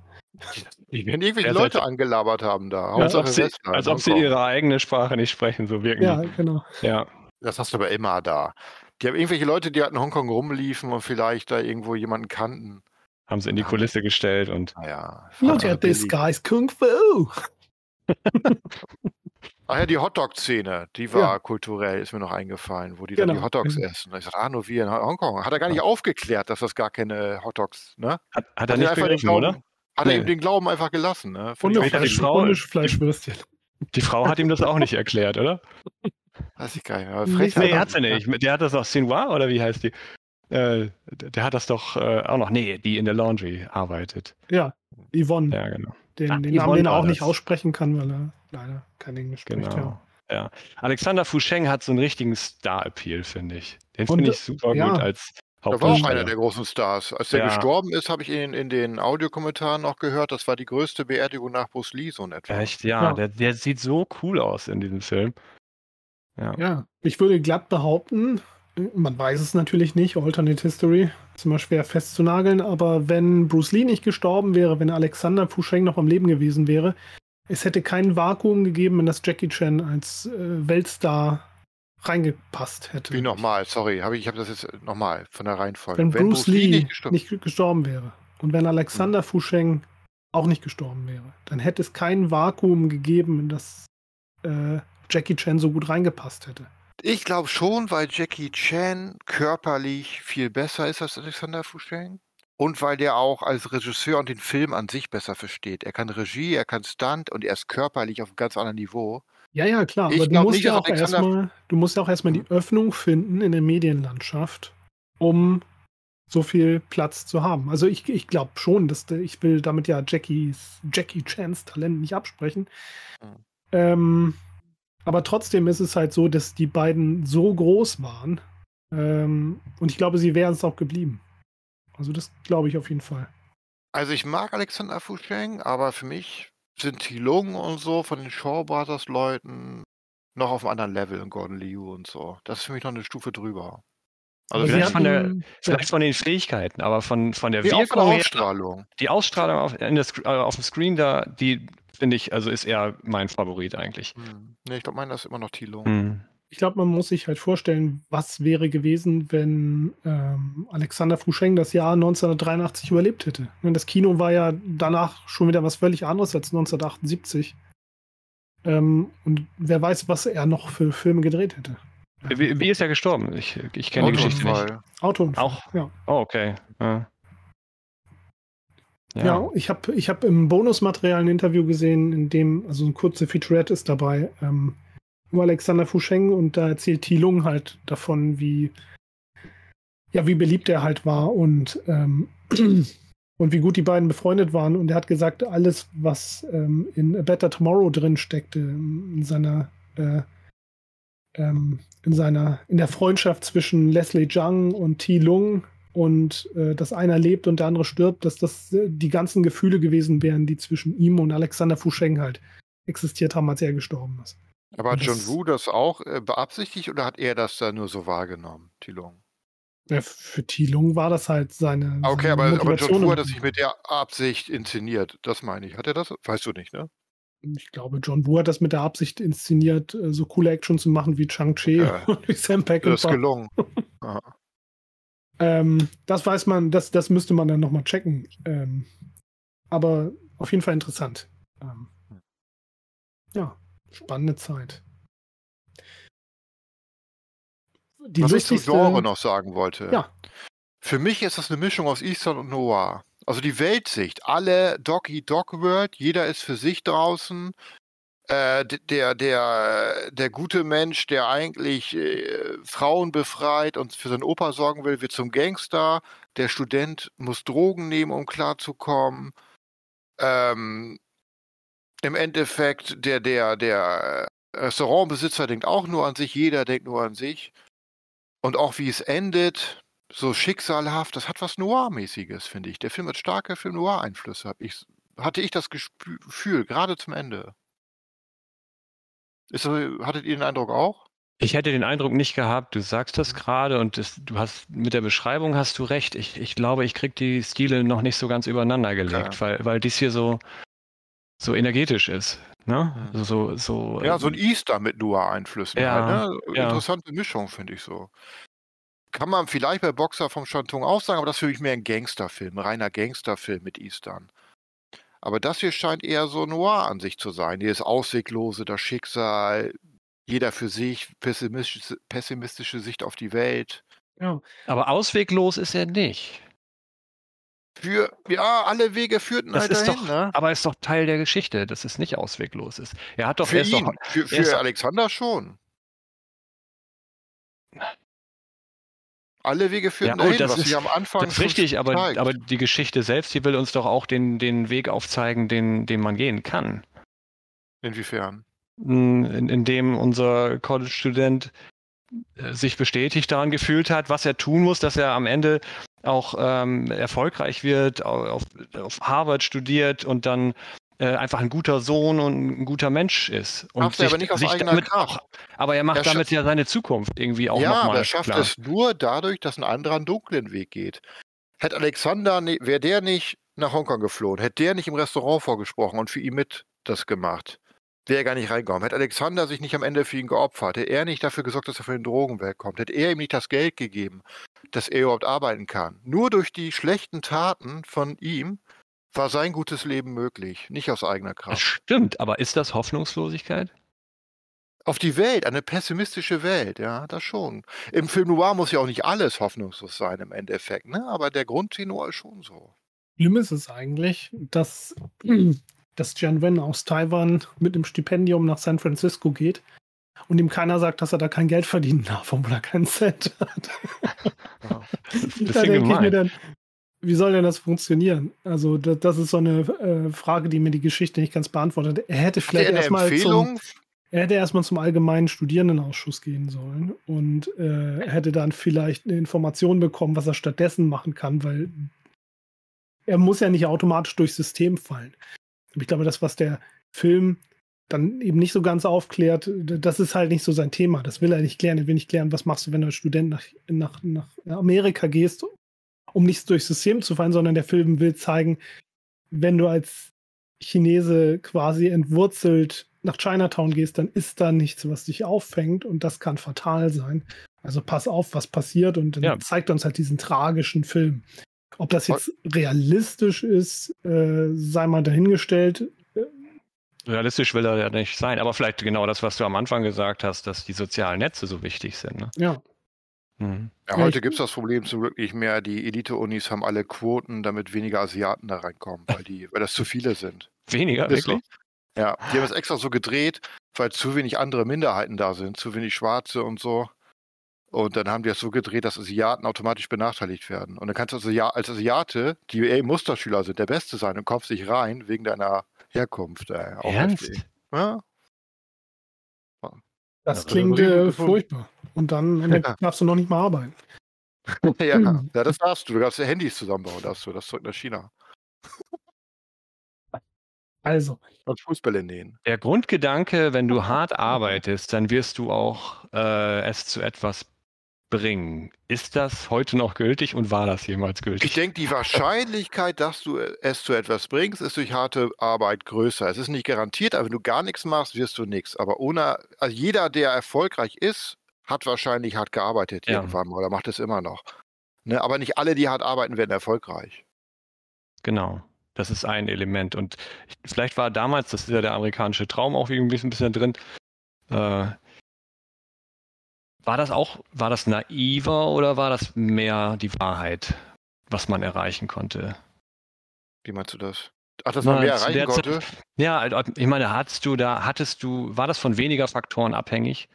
Die werden irgendwelche Ja, Leute seit- angelabert haben da. als ob, sie, als ob sie ihre eigene Sprache nicht sprechen, so wirken Ja, genau. Ja. Das hast du aber immer da. Die haben irgendwelche Leute, die halt in Hongkong rumliefen und vielleicht da irgendwo jemanden kannten. Haben sie in die Ja. Kulisse gestellt und Naja. Look Hauptsache at this guy's Kung Fu. <laughs> Ach ja, die Hotdog-Szene, die war Ja. kulturell, ist mir noch eingefallen, wo die dann Genau. die Hotdogs Mhm. essen. Ich sagte, ah, nur wir in Hongkong. Hat er gar nicht aufgeklärt, dass das gar keine Hotdogs, ne? hat, hat er Hat nicht einfach den begriffen, Glauben, oder? Hat er Nee. eben den Glauben einfach gelassen, ne? Und Fleisch, Fleischwürstchen. Die Frau hat ihm das auch nicht erklärt, oder? Weiß ich gar nicht mehr. aber Frechheit Nee, Ja. hat sie nicht. Der hat das auch Sinoir, oder wie heißt die? Äh, der hat das doch äh, auch noch. Nee, die in der Laundry arbeitet. Ja, Yvonne, Ja, genau. den, Ach, den Yvonne Namen, den er auch nicht aussprechen kann, weil er leider kein Englisch spricht. Ja. Genau. Ja. Alexander Fucheng hat so einen richtigen Star-Appeal, finde ich. Den finde ich super ja. gut als Da war auch einer der großen Stars. Als der Ja. gestorben ist, habe ich in, in den Audiokommentaren noch gehört, das war die größte Beerdigung nach Bruce Lee, so in etwa. Echt, ja, Ja. Der, der sieht so cool aus in diesem Film. Ja. Ja, ich würde glatt behaupten, man weiß es natürlich nicht, Alternate History ist immer schwer festzunageln, aber wenn Bruce Lee nicht gestorben wäre, wenn Alexander Fucheng noch am Leben gewesen wäre, es hätte kein Vakuum gegeben, in das Jackie Chan als äh, Weltstar reingepasst hätte. Wie nochmal, sorry, hab ich, ich habe das jetzt nochmal von der Reihenfolge. Wenn, Bruce, Lee nicht gestorben gestorben, wäre und wenn Alexander Fucheng auch nicht gestorben wäre, dann hätte es kein Vakuum gegeben, in das äh, Jackie Chan so gut reingepasst hätte. Ich glaube schon, weil Jackie Chan körperlich viel besser ist als Alexander Fucheng. Und weil der auch als Regisseur und den Film an sich besser versteht. Er kann Regie, er kann Stunt und er ist körperlich auf einem ganz anderen Niveau. Ja, ja, klar. Ich aber du musst nicht, ja auch Alexander- erstmal, du musst ja auch erstmal die Öffnung finden in der Medienlandschaft, um so viel Platz zu haben. Also ich, ich glaube schon, dass ich will damit ja Jackies, Jackie Chans Talent nicht absprechen. Mhm. Ähm, aber trotzdem ist es halt so, dass die beiden so groß waren. Ähm, und ich glaube, sie wären es auch geblieben. Also das glaube ich auf jeden Fall. Also ich mag Alexander Fucheng, aber für mich sind Tilung und so von den Shaw Brothers Leuten noch auf einem anderen Level und Gordon Liu und so. Das ist für mich noch eine Stufe drüber. Also vielleicht von der- hatten- Vielleicht von den Fähigkeiten, aber von, von der auch von Wirkung der her, Ausstrahlung. die Ausstrahlung auf, in der, Sc- äh, auf dem Screen da, die finde ich, also ist eher mein Favorit eigentlich. Hm. Nee, ich glaube, meiner ist immer noch Tilung. Hm. Ich glaube, man muss sich halt vorstellen, was wäre gewesen, wenn ähm, Alexander Fucheng das Jahr 1983 überlebt hätte. Das Kino war ja danach schon wieder was völlig anderes als 1978. Ähm, und wer weiß, was er noch für Filme gedreht hätte. Wie, wie ist er gestorben? Ich, ich kenne die Geschichte nicht. Autounfall. Autounfall. Auch? Ja. Oh, okay. Ja, Ja, ich habe ich hab im Bonusmaterial ein Interview gesehen, in dem, also ein kurze Featurette ist dabei, ähm, über Alexander Fucheng und da erzählt Thi Lung halt davon, wie, ja, wie beliebt er halt war und, ähm, <clears throat> und wie gut die beiden befreundet waren. Und er hat gesagt, alles, was ähm, in A Better Tomorrow drin steckte, in seiner, äh, ähm, in seiner, in der Freundschaft zwischen Leslie Zhang und Thi Lung, und äh, dass einer lebt und der andere stirbt, dass das äh, die ganzen Gefühle gewesen wären, die zwischen ihm und Alexander Fucheng halt existiert haben, als er gestorben ist. Aber hat John Woo das auch äh, beabsichtigt oder hat er das da nur so wahrgenommen, Tilung? Ja, für Thielung war das halt seine. Ah, Okay, seine aber, aber John Motivation Woo hat das nicht Prinzip. mit der Absicht inszeniert. Das meine ich. Hat er das? Weißt du nicht, ne? Ich glaube, John Woo hat das mit der Absicht inszeniert, äh, so coole Action zu machen wie Chang-Chi Ja. <laughs> und wie Sam Das ist Peckinpah. gelungen. <laughs> Ähm, das weiß man, das, das müsste man dann nochmal checken. Ähm, aber auf jeden Fall interessant. Ähm, ja, spannende Zeit. Die Was ich lustigste, Genre noch sagen wollte. Ja. Für mich ist das eine Mischung aus Eastern und Noir. Also die Weltsicht. Alle Dog Eat Dog World. Jeder ist für sich draußen. Äh, der, der, der gute Mensch, der eigentlich äh, Frauen befreit und für seinen Opa sorgen will, wird zum Gangster. Der Student muss Drogen nehmen, um klarzukommen. Ähm, Im Endeffekt, der, der, der Restaurantbesitzer denkt auch nur an sich, jeder denkt nur an sich. Und auch wie es endet, so schicksalhaft, das hat was Noir-mäßiges, finde ich. Der Film hat starke Film Noir-Einflüsse, hab ich, hatte ich das Gefühl, gerade zum Ende. Ist, hattet ihr den Eindruck auch? Ich hätte den Eindruck nicht gehabt, du sagst das gerade und das, du hast mit der Beschreibung hast du recht. Ich, ich glaube, ich kriege die Stile noch nicht so ganz übereinander gelegt, Okay. weil, weil dies hier so, so energetisch ist. Ne? Mhm. So, so, Ja, so ein Easter mit Noir-Einflüssen. Ja, halt, ne? ja. Interessante Mischung, finde ich so. Kann man vielleicht bei Boxer vom Chantung auch sagen, aber das ist für mich mehr ein Gangsterfilm, ein reiner Gangsterfilm mit Eastern. Aber das hier scheint eher so Noir an sich zu sein. Dieses Ausweglose, das Schicksal, jeder für sich, pessimistische, pessimistische Sicht auf die Welt. Ja, Aber ausweglos ist er nicht. Für, ja, alle Wege führten Das halt ist dahin, doch, ne? aber ist doch Teil der Geschichte, dass es nicht ausweglos ist. Er hat doch Für erst ihn, doch, für, er für doch- Alexander schon. Alle Wege führten Ja, gut, dahin, das was ist- am Anfang das ist richtig, aber, zeigt. aber die Geschichte selbst, die will uns doch auch den, den Weg aufzeigen, den, den man gehen kann. Inwiefern? in, in dem unser College-Student äh, sich bestätigt daran gefühlt hat, was er tun muss, dass er am Ende auch ähm, erfolgreich wird, au- auf, auf Harvard studiert und dann äh, einfach ein guter Sohn und ein guter Mensch ist. Und Schafft er aber nicht aus eigener damit Kraft. auch, aber er macht Er damit ja seine Zukunft irgendwie auch ja, nochmal aber er schafft klar. es nur dadurch, dass ein anderer einen dunklen Weg geht. Hätte Alexander, ne, wäre der nicht nach Hongkong geflohen, hätte der nicht im Restaurant vorgesprochen und für ihn mit das gemacht, wäre er gar nicht reingekommen. Hätte Alexander sich nicht am Ende für ihn geopfert, hätte er nicht dafür gesorgt, dass er von den Drogen wegkommt, hätte er ihm nicht das Geld gegeben, dass er überhaupt arbeiten kann. Nur durch die schlechten Taten von ihm war sein gutes Leben möglich, nicht aus eigener Das Kraft. stimmt, aber ist das Hoffnungslosigkeit? Auf die Welt, eine pessimistische Welt, ja, das schon. Im Film Noir muss ja auch nicht alles hoffnungslos sein im Endeffekt, ne? Aber der Grundtenor ist schon so. Schlimm ist es eigentlich, dass, dass Jian Wen aus Taiwan mit dem Stipendium nach San Francisco geht und ihm keiner sagt, dass er da kein Geld verdienen darf, obwohl er keinen Cent hat. <laughs> Ein da denke ich mir dann, wie soll denn das funktionieren? Also, das, das ist so eine äh, Frage, die mir die Geschichte nicht ganz beantwortet. Er hätte er vielleicht erstmal zum, er hätte erstmal zum allgemeinen Studierendenausschuss gehen sollen und äh, hätte dann vielleicht eine Information bekommen, was er stattdessen machen kann, weil er muss ja nicht automatisch durchs System fallen. Ich glaube, das, was der Film dann eben nicht so ganz aufklärt, das ist halt nicht so sein Thema. Das will er nicht klären. Er will nicht klären, was machst du, wenn du als Student nach, nach, nach Amerika gehst, um nicht durchs System zu fallen, sondern der Film will zeigen, wenn du als Chinese quasi entwurzelt nach Chinatown gehst, dann ist da nichts, was dich auffängt und das kann fatal sein. Also pass auf, was passiert und dann Ja. zeigt uns halt diesen tragischen Film. Ob das jetzt realistisch ist, äh, sei mal dahingestellt. Realistisch will er ja nicht sein, aber vielleicht genau das, was du am Anfang gesagt hast, dass die sozialen Netze so wichtig sind. Ne? Ja, Mhm. Ja, heute gibt es das Problem zum Glück nicht mehr. Die Elite-Unis haben alle Quoten, damit weniger Asiaten da reinkommen, weil, die, weil das zu viele sind. Weniger, Ist so. wirklich? Ja, die haben es extra so gedreht, weil zu wenig andere Minderheiten da sind, zu wenig Schwarze und so. Und dann haben die das so gedreht, dass Asiaten automatisch benachteiligt werden. Und dann kannst du als, Asi- als Asiate, die ey, Musterschüler sind, der Beste sein und kommst nicht rein wegen deiner Herkunft. Ey. Ernst? Ja? das Ja, klingt ist äh, furchtbar. Und dann, Ja. darfst du noch nicht mal arbeiten. <laughs> ja, <laughs> ja, das darfst du. Du darfst ja Handys zusammenbauen, darfst du. Das zurück nach China. Also, Und Fußbälle nähen. Der Grundgedanke, wenn du hart arbeitest, dann wirst du auch äh, es zu etwas bringen. Ist das heute noch gültig und war das jemals gültig? Ich denke, die Wahrscheinlichkeit, dass du es zu etwas bringst, ist durch harte Arbeit größer. Es ist nicht garantiert, aber wenn du gar nichts machst, wirst du nichts. Aber ohne, also jeder, der erfolgreich ist, hat wahrscheinlich hart gearbeitet Ja. irgendwann mal oder macht es immer noch. Ne? Aber nicht alle, die hart arbeiten, werden erfolgreich. Genau. Das ist ein Element. Und ich, vielleicht war damals, das ist ja der amerikanische Traum auch irgendwie ein bisschen drin, äh, war das auch, war das naiver oder war das mehr die Wahrheit, was man erreichen konnte? Wie meinst du das? Ach, dass Na, man mehr erreichen Zeit- konnte? Ja, also, ich meine, hattest du da, hattest du, war das von weniger Faktoren abhängig,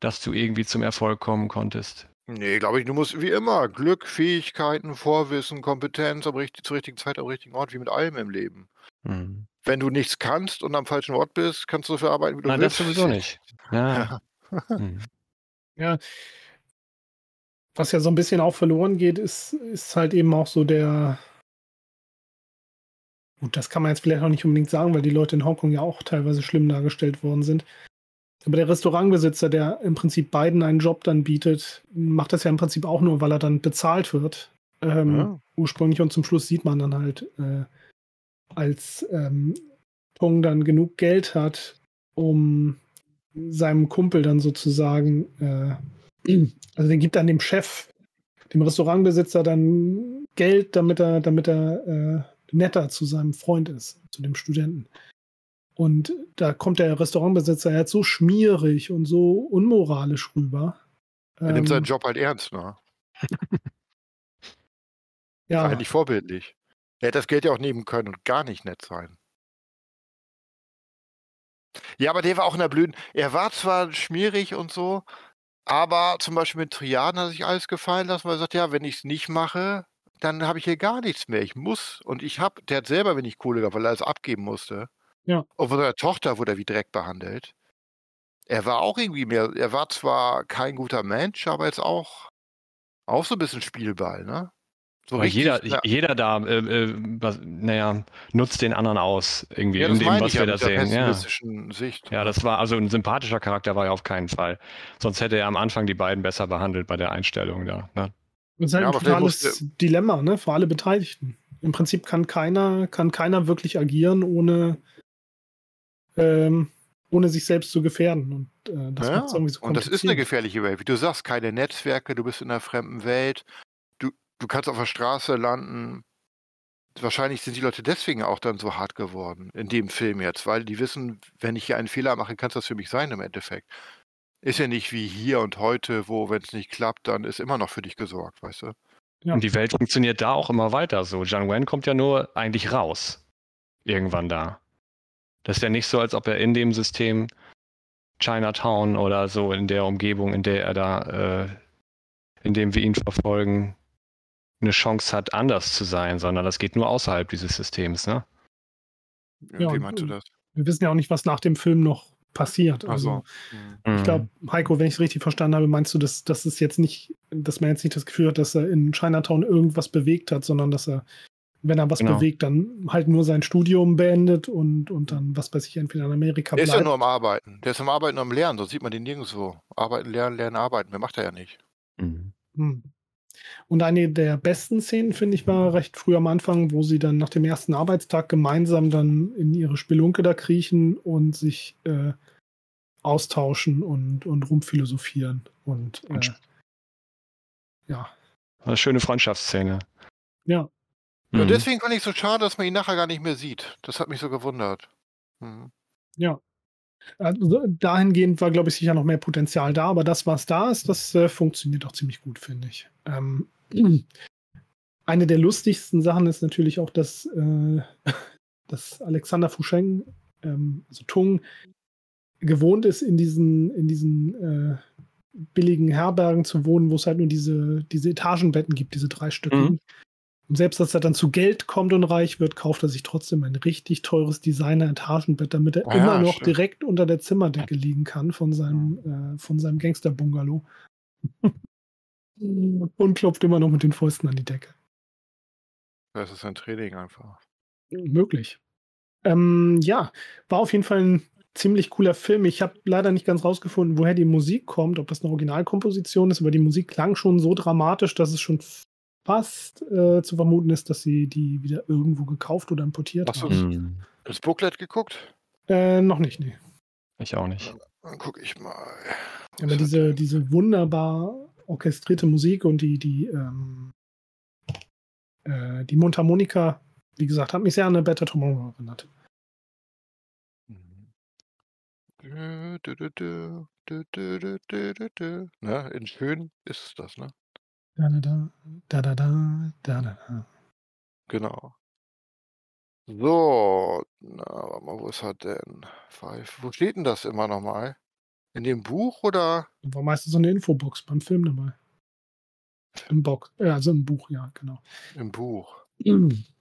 dass du irgendwie zum Erfolg kommen konntest? Nee, glaube ich, du musst wie immer Glück, Fähigkeiten, Vorwissen, Kompetenz am richtig, zur richtigen Zeit am richtigen Ort, wie mit allem im Leben. Hm. Wenn du nichts kannst und am falschen Ort bist, kannst du viel arbeiten, wie du Nein, das willst. sowieso nicht. <laughs> Ja. Hm. Ja, was ja so ein bisschen auch verloren geht, ist, ist halt eben auch so der. Gut, das kann man jetzt vielleicht auch nicht unbedingt sagen, weil die Leute in Hongkong ja auch teilweise schlimm dargestellt worden sind. Aber der Restaurantbesitzer, der im Prinzip beiden einen Job dann bietet, macht das ja im Prinzip auch nur, weil er dann bezahlt wird. Ähm, Ja. Ursprünglich und zum Schluss sieht man dann halt, äh, als ähm, Tong dann genug Geld hat, um seinem Kumpel dann sozusagen, äh, <clears throat> also der gibt dann dem Chef, dem Restaurantbesitzer dann Geld, damit er, damit er äh, netter zu seinem Freund ist, zu dem Studenten. Und da kommt der Restaurantbesitzer jetzt so schmierig und so unmoralisch rüber. Er nimmt Ähm, seinen Job halt ernst, ne? War <laughs> Ja, eigentlich vorbildlich. Er hätte das Geld ja auch nehmen können und gar nicht nett sein. Ja, aber der war auch in der blöden. Er war zwar schmierig und so, aber zum Beispiel mit Triaden hat sich alles gefallen lassen, weil er sagt, ja, wenn ich es nicht mache, dann habe ich hier gar nichts mehr. Ich muss. Und ich habe, der hat selber wenig Kohle gehabt, weil er alles abgeben musste. Ja. Und von seiner Tochter wurde er wie Dreck behandelt. Er war auch irgendwie mehr, er war zwar kein guter Mensch, aber jetzt auch, auch so ein bisschen Spielball, ne? So richtig, jeder, ja, jeder da, äh, äh, was, naja, nutzt den anderen aus, irgendwie, ja, in dem, was ich wir ja da sehen. Ja. Sicht. ja, das war also ein sympathischer Charakter, war er auf keinen Fall. Sonst hätte er am Anfang die beiden besser behandelt bei der Einstellung da. Ne? das ist halt Ja, ein totales Dilemma, ne, für alle Beteiligten. Im Prinzip kann keiner, kann keiner wirklich agieren, ohne, ähm, ohne sich selbst zu gefährden. Und äh, das Ja, so und das ist eine gefährliche Welt. Wie du sagst, keine Netzwerke, du bist in einer fremden Welt, du kannst auf der Straße landen. Wahrscheinlich sind die Leute deswegen auch dann so hart geworden, in dem Film jetzt, weil die wissen, wenn ich hier einen Fehler mache, kann es das für mich sein im Endeffekt. Ist ja nicht wie hier und heute, wo, wenn es nicht klappt, dann ist immer noch für dich gesorgt, weißt du? Ja. Und die Welt funktioniert da auch immer weiter so. John Wen kommt ja nur eigentlich raus. Irgendwann da. Das ist ja nicht so, als ob er in dem System Chinatown oder so in der Umgebung, in der er da, äh, in dem wir ihn verfolgen, eine Chance hat, anders zu sein, sondern das geht nur außerhalb dieses Systems, ne? Wie und- meinst du das? Wir wissen ja auch nicht, was nach dem Film noch passiert. Also, so. Hm. ich glaube, Heiko, wenn ich es richtig verstanden habe, meinst du, dass, dass es jetzt nicht, dass man jetzt nicht das Gefühl hat, dass er in Chinatown irgendwas bewegt hat, sondern dass er, wenn er was Genau. bewegt, dann halt nur sein Studium beendet und, und dann, was weiß ich, entweder in Amerika Der ist ja bleibt. nur am Arbeiten. Der ist am Arbeiten und am Lernen, sonst sieht man den nirgendwo. Arbeiten, lernen, lernen, arbeiten. Mehr macht er ja nicht. Mhm. Hm. Und eine der besten Szenen, finde ich, war recht früh am Anfang, wo sie dann nach dem ersten Arbeitstag gemeinsam dann in ihre Spelunke da kriechen und sich äh, austauschen und, und rumphilosophieren. Und äh, Und- ja, Eine schöne Freundschaftsszene. ja. Ja, Mhm. deswegen fand ich so schade, dass man ihn nachher gar nicht mehr sieht. Das hat mich so gewundert. Hm. Ja. Also dahingehend war, glaube ich, sicher noch mehr Potenzial da, aber das, was da ist, das äh, funktioniert auch ziemlich gut, finde ich. Ähm, eine der lustigsten Sachen ist natürlich auch, dass, äh, <laughs> dass Alexander Fusheng, ähm, also Tung, gewohnt ist, in diesen, in diesen äh, billigen Herbergen zu wohnen, wo es halt nur diese, diese Etagenbetten gibt, diese drei Stück. Mhm. Und selbst als er dann zu Geld kommt und reich wird, kauft er sich trotzdem ein richtig teures Designer-Etagenbett, damit er Ah, immer noch stimmt. direkt unter der Zimmerdecke liegen kann von seinem, äh, von seinem Gangster-Bungalow. <laughs> und klopft immer noch mit den Fäusten an die Decke. Das ist ein Training einfach. Möglich. Ähm, ja, war auf jeden Fall ein ziemlich cooler Film. Ich habe leider nicht ganz rausgefunden, woher die Musik kommt, ob das eine Originalkomposition ist, aber die Musik klang schon so dramatisch, dass es schon fast äh, zu vermuten ist, dass sie die wieder irgendwo gekauft oder importiert so. haben. Mhm. Das Booklet geguckt? Äh, noch nicht, nee. Ich auch nicht. Dann gucke ich mal. Aber diese, diese wunderbar orchestrierte Musik und die, die, ähm, äh, die Mundharmonika, wie gesagt, hat mich sehr an eine Better Tomorrow erinnert. Mhm. Na, in schön ist es das, ne? Da, da, da, da, da, da, da. Genau. So, na, warte mal, wo ist er denn? Five. Wo steht denn das immer nochmal? In dem Buch oder? War meistens so eine Infobox beim Film dabei. Im Box, also im Buch, ja, genau. Im Buch.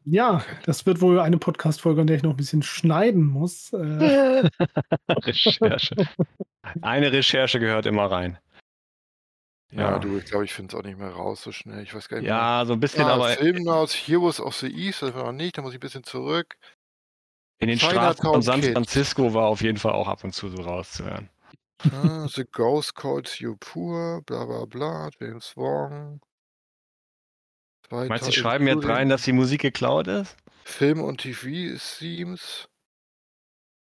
Ja, das wird wohl eine Podcast-Folge, an der ich noch ein bisschen schneiden muss. Äh, <laughs> Recherche. Eine Recherche gehört immer rein. Ja, Ja. du, ich glaube, ich finde es auch nicht mehr raus so schnell. Ich weiß gar nicht mehr. Ja, so ein bisschen, Ja, aber Film aus Heroes of the East, das war noch nicht, da muss ich ein bisschen zurück. in den Straßen von San. Francisco war auf jeden Fall auch ab und zu so rauszuhören. Ah, the Ghost Calls You Poor, bla bla bla, James Wong. Meinst du, die schreiben jetzt rein, dass die Musik geklaut ist? Film und TV-Themes.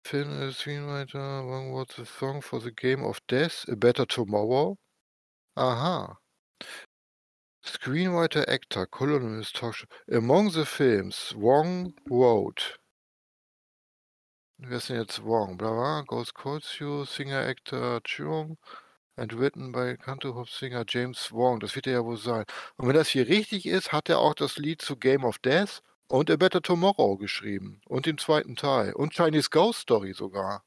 Film and Screenwriter, Wong was the song for the Game of Death, A Better Tomorrow. Aha. Screenwriter, Actor, Columnist, Talkshow. Among the films, Wong wrote. Wer ist denn jetzt Wong? Bla bla, Ghost Calls You, Singer, Actor, Chung. And written by Canto-Hop-Singer James Wong. Das wird er ja wohl sein. Und wenn das hier richtig ist, hat er auch das Lied zu Game of Death und A Better Tomorrow geschrieben. Und den zweiten Teil. Und Chinese Ghost Story sogar.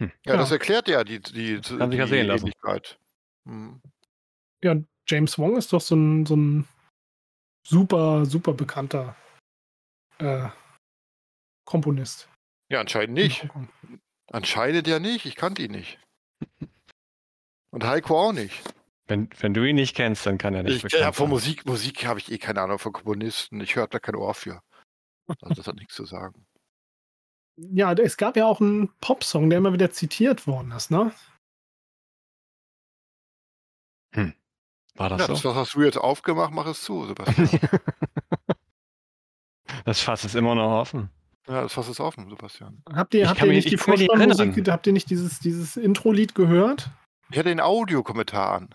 Hm. Ja, Ja. das erklärt ja die, die, Kann die sich ja sehen lassen. Ähnlichkeit. Hm. Ja, James Wong ist doch so ein, so ein super, super bekannter äh, Komponist. Ja, anscheinend in nicht. Anscheinend ja nicht. Ich kannte ihn nicht. Und Heiko auch nicht. Wenn, wenn du ihn nicht kennst, dann kann er nicht Ich, ja, von. Musik, Musik habe ich eh keine Ahnung von Komponisten. Ich höre da kein Ohr für. Also das hat nichts zu sagen. Ja, es gab ja auch einen Popsong, der immer wieder zitiert worden ist, ne? War das Ja, so? das was hast du jetzt aufgemacht, mach es zu, Sebastian. <laughs> das Fass ist immer noch offen. Ja, das Fass ist offen, Sebastian. Habt ihr, Ich habt ihr nicht die ich Vorspannmusik, habt ihr nicht dieses, dieses Intro-Lied gehört? Ich hatte den Audiokommentar an.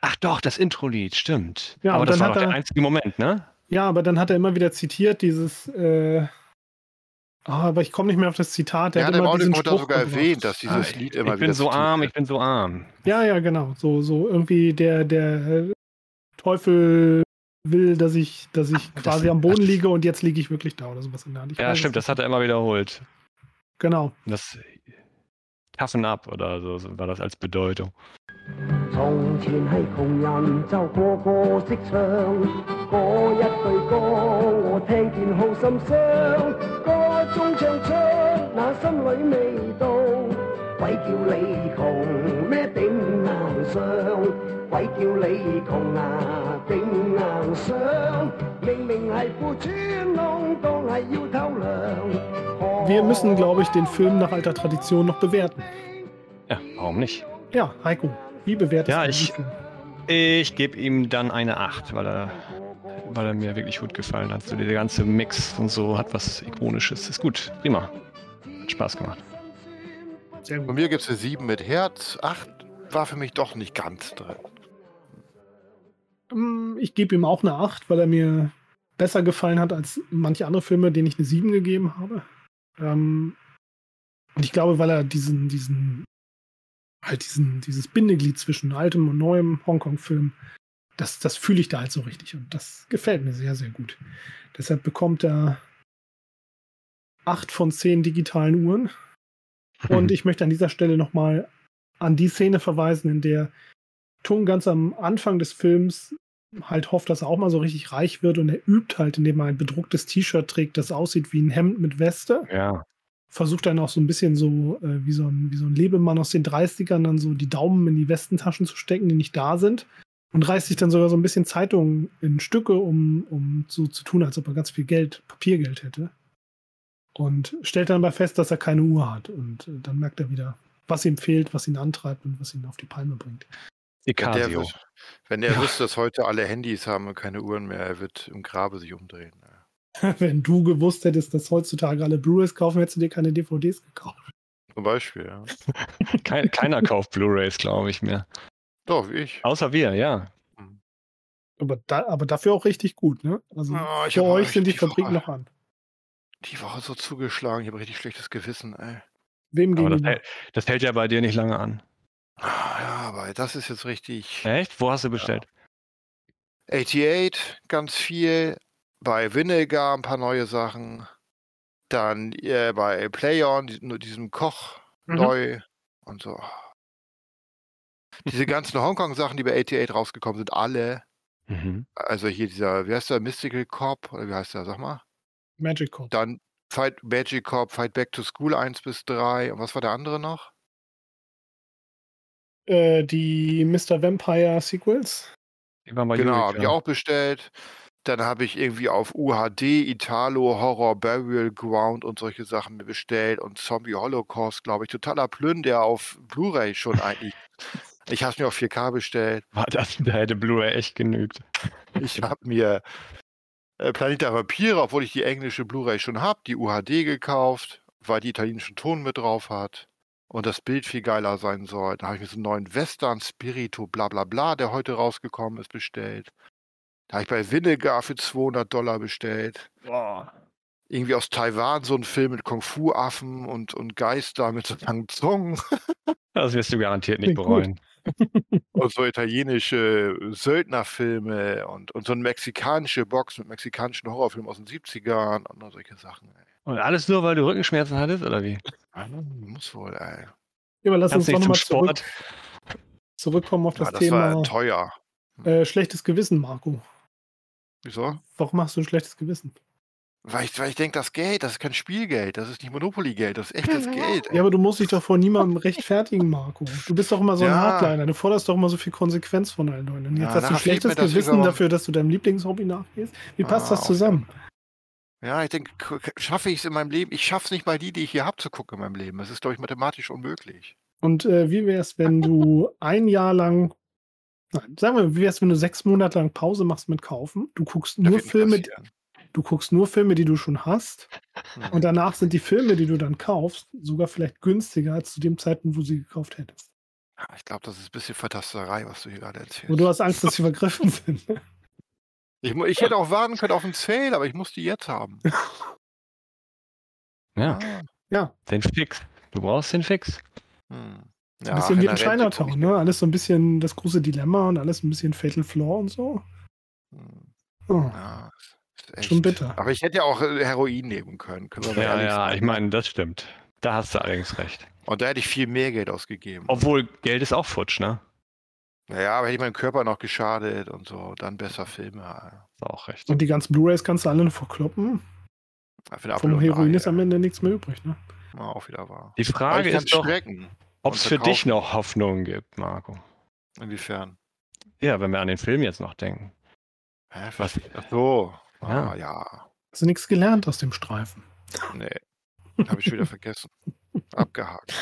Ach doch, das Intro-Lied, stimmt. Ja, Aber das dann war hat doch der er- einzige Moment, ne? Ja, aber dann hat er immer wieder zitiert, dieses, äh, ah, aber ich komme nicht mehr auf das Zitat. Der hat hat im Audiokommentar sogar gebracht. erwähnt, dass dieses Ah, Lied immer ich wieder bin so zitiert arm, ich bin so arm. Ja, ja, genau. So, so irgendwie der, der Teufel will, dass ich, dass ich Ach, das- quasi am Boden das- liege und jetzt liege ich wirklich da oder sowas in der Hand. Ich Ja, weiß stimmt, es das hat er immer wiederholt. nicht. Genau. Das Toughen Up oder so, so war das als Bedeutung. 从前系穷人就个个识唱，嗰一句歌我听见好心伤，歌中唱出那心里味道，鬼叫你穷咩顶硬上， 鬼叫你穷啊顶硬上，明明系裤穿窿，当系要偷凉。 Wir müssen, glaube ich, den Film nach alter Tradition noch bewerten. Ja, warum nicht? Ja, Heiko, wie bewertest Ja, du ich- diesen Film? Ich gebe ihm dann eine 8, weil er, weil er mir wirklich gut gefallen hat. So der ganze Mix und so hat was Ikonisches. Ist gut, prima. Hat Spaß gemacht. Sehr Bei gut. mir gibt es eine 7 mit Herz. 8 war für mich doch nicht ganz drin. Mm, Ich gebe ihm auch eine 8, weil er mir besser gefallen hat als manche andere Filme, denen ich eine 7 gegeben habe. Ähm, und ich glaube, weil er diesen, diesen, halt diesen, dieses Bindeglied zwischen altem und neuem Hongkong-Film, das, das fühle ich da halt so richtig und das gefällt mir sehr, sehr gut. Deshalb bekommt er 8 von 10 digitalen Uhren. Und ich möchte an dieser Stelle nochmal an die Szene verweisen, in der Tung ganz am Anfang des Films halt hofft, dass er auch mal so richtig reich wird und er übt halt, indem er ein bedrucktes T-Shirt trägt, das aussieht wie ein Hemd mit Weste. ja, Versucht dann auch so ein bisschen so äh, wie, so ein, wie so ein Lebemann aus den 30ern dann so die Daumen in die Westentaschen zu stecken, die nicht da sind. Und reißt sich dann sogar so ein bisschen Zeitungen in Stücke, um, um so zu tun, als ob er ganz viel Geld, Papiergeld hätte. Und stellt dann aber fest, dass er keine Uhr hat. Und äh, dann merkt er wieder, was ihm fehlt, was ihn antreibt und was ihn auf die Palme bringt. Wenn der, Icasio. wenn er Ja. wüsste, dass heute alle Handys haben und keine Uhren mehr, er wird im Grabe sich umdrehen. <laughs> Wenn du gewusst hättest, dass heutzutage alle Blu-rays kaufen, hättest du dir keine DVDs gekauft. Zum Beispiel, ja. <laughs> Kein, keiner kauft Blu-Rays, glaube ich mehr. Doch, wie ich. Außer wir, ja. Aber, da, aber dafür auch richtig gut, ne? Also Oh, ich für euch sind die die Fabriken Woche- noch an. Die Woche so zugeschlagen, ich habe richtig schlechtes Gewissen, ey. Wem Aber das hält, das hält ja bei dir nicht lange an. Ah, Ja, aber das ist jetzt richtig. Echt? Wo hast du bestellt? 88, ganz viel. Bei Vinegar ein paar neue Sachen. Dann äh, bei Playon, diesem Koch Mhm. neu und so. Diese ganzen Hongkong-Sachen, die bei 88 rausgekommen sind, alle. Mhm. Also hier dieser, wie heißt der, Mystical Cop, oder wie heißt der, sag mal? Magic Code. Dann Fight Magic Cop, Fight Back to School 1 bis 3. Und was war der andere noch? Äh, die Mr. Vampire Sequels. Die waren bei genau, habe ich auch bestellt. Dann habe ich irgendwie auf UHD, Italo, Horror, Burial Ground und solche Sachen bestellt und Zombie Holocaust, glaube ich. Totaler Plünn, der auf Blu-ray schon eigentlich. <laughs> Ich habe mir auf 4K bestellt. War das, da hätte Blu-ray echt genügt. Ich habe mir äh, Planet der Vampire, obwohl ich die englische Blu-ray schon habe, die UHD gekauft, weil die italienischen Ton mit drauf hat und das Bild viel geiler sein soll. Da habe ich mir so einen neuen Western Spirito bla bla bla, der heute rausgekommen ist, bestellt. Da habe ich bei Vinegar für 200 Dollar bestellt. irgendwie aus Taiwan so ein Film mit Kung-Fu-Affen und, und Geister mit so langen Zungen <laughs> Das wirst du garantiert nicht bereuen. <laughs> und so italienische Söldnerfilme und, und so eine mexikanische Box mit mexikanischen Horrorfilmen aus den 70ern und solche Sachen. Ey. Und alles nur, weil du Rückenschmerzen hattest, oder wie? <laughs> Ah, Muss wohl, ey. Ja, aber lass uns Kannst doch nicht zum nochmal zurück, Sport. zurückkommen auf das, Ja, das Thema war teuer. äh, schlechtes Gewissen, Marco. Wieso? Warum hast du ein schlechtes Gewissen? Weil ich, weil ich denke, das Geld, das ist kein Spielgeld, das ist nicht Monopoly-Geld, das ist echtes <laughs> Geld. ey. Ja, aber du musst dich doch vor niemandem rechtfertigen, Marco. Du bist doch immer so ein Ja. Hardliner. Du forderst doch immer so viel Konsequenz von allen Leuten. Und jetzt Ja, hast du schlechtes Gewissen dafür, dass du deinem Lieblingshobby nachgehst. Wie passt Ah, das zusammen? Ja, ich denke, schaffe ich es in meinem Leben? Ich schaffe es nicht mal die, die ich hier habe, zu gucken in meinem Leben. Das ist, glaube ich, mathematisch unmöglich. Und äh, wie wäre es, wenn du ein Jahr lang, nein, sagen wir, wie wäre es, wenn du sechs Monate lang Pause machst mit Kaufen? Du guckst nur Filme, passieren. du guckst nur Filme, die du schon hast. Hm. Und danach sind die Filme, die du dann kaufst, sogar vielleicht günstiger als zu dem Zeitpunkt, wo sie gekauft hättest. Ich glaube, das ist ein bisschen Fantasterei, was du hier gerade erzählst. Und du hast Angst, dass sie <laughs> vergriffen sind. Ich, ich hätte auch warten können auf einen Sale, aber ich muss die jetzt haben. Ja, Ah, den Fix. Du brauchst den Fix. hm. Ein Ja, bisschen wie in Chinatown, ne? Alles so ein bisschen das große Dilemma und alles ein bisschen Fatal Flaw und so. Hm. Oh, Ja, ist echt. schon bitter. Aber ich hätte ja auch äh, Heroin nehmen können. können Ja, ja, sein. ich meine, das stimmt. Da hast du allerdings recht. Und da hätte ich viel mehr Geld ausgegeben. Obwohl, Geld ist auch futsch, ne? Naja, aber hätte ich meinem Körper noch geschadet und so, dann besser Filme. Ist auch recht. Und die ganzen Blu-Rays kannst du alle noch verkloppen. Ja, Vom Heroin ist am Ende nichts mehr übrig, ne? ja, auch wieder wahr. Die Frage ist doch, ob es für dich noch Hoffnung gibt, Marco. Inwiefern? Ja, wenn wir an den Film jetzt noch denken. Hä, Was? Ach so. Ja. Ah, ja. Hast du nichts gelernt aus dem Streifen? Nee. Habe ich wieder vergessen. <laughs> Abgehakt.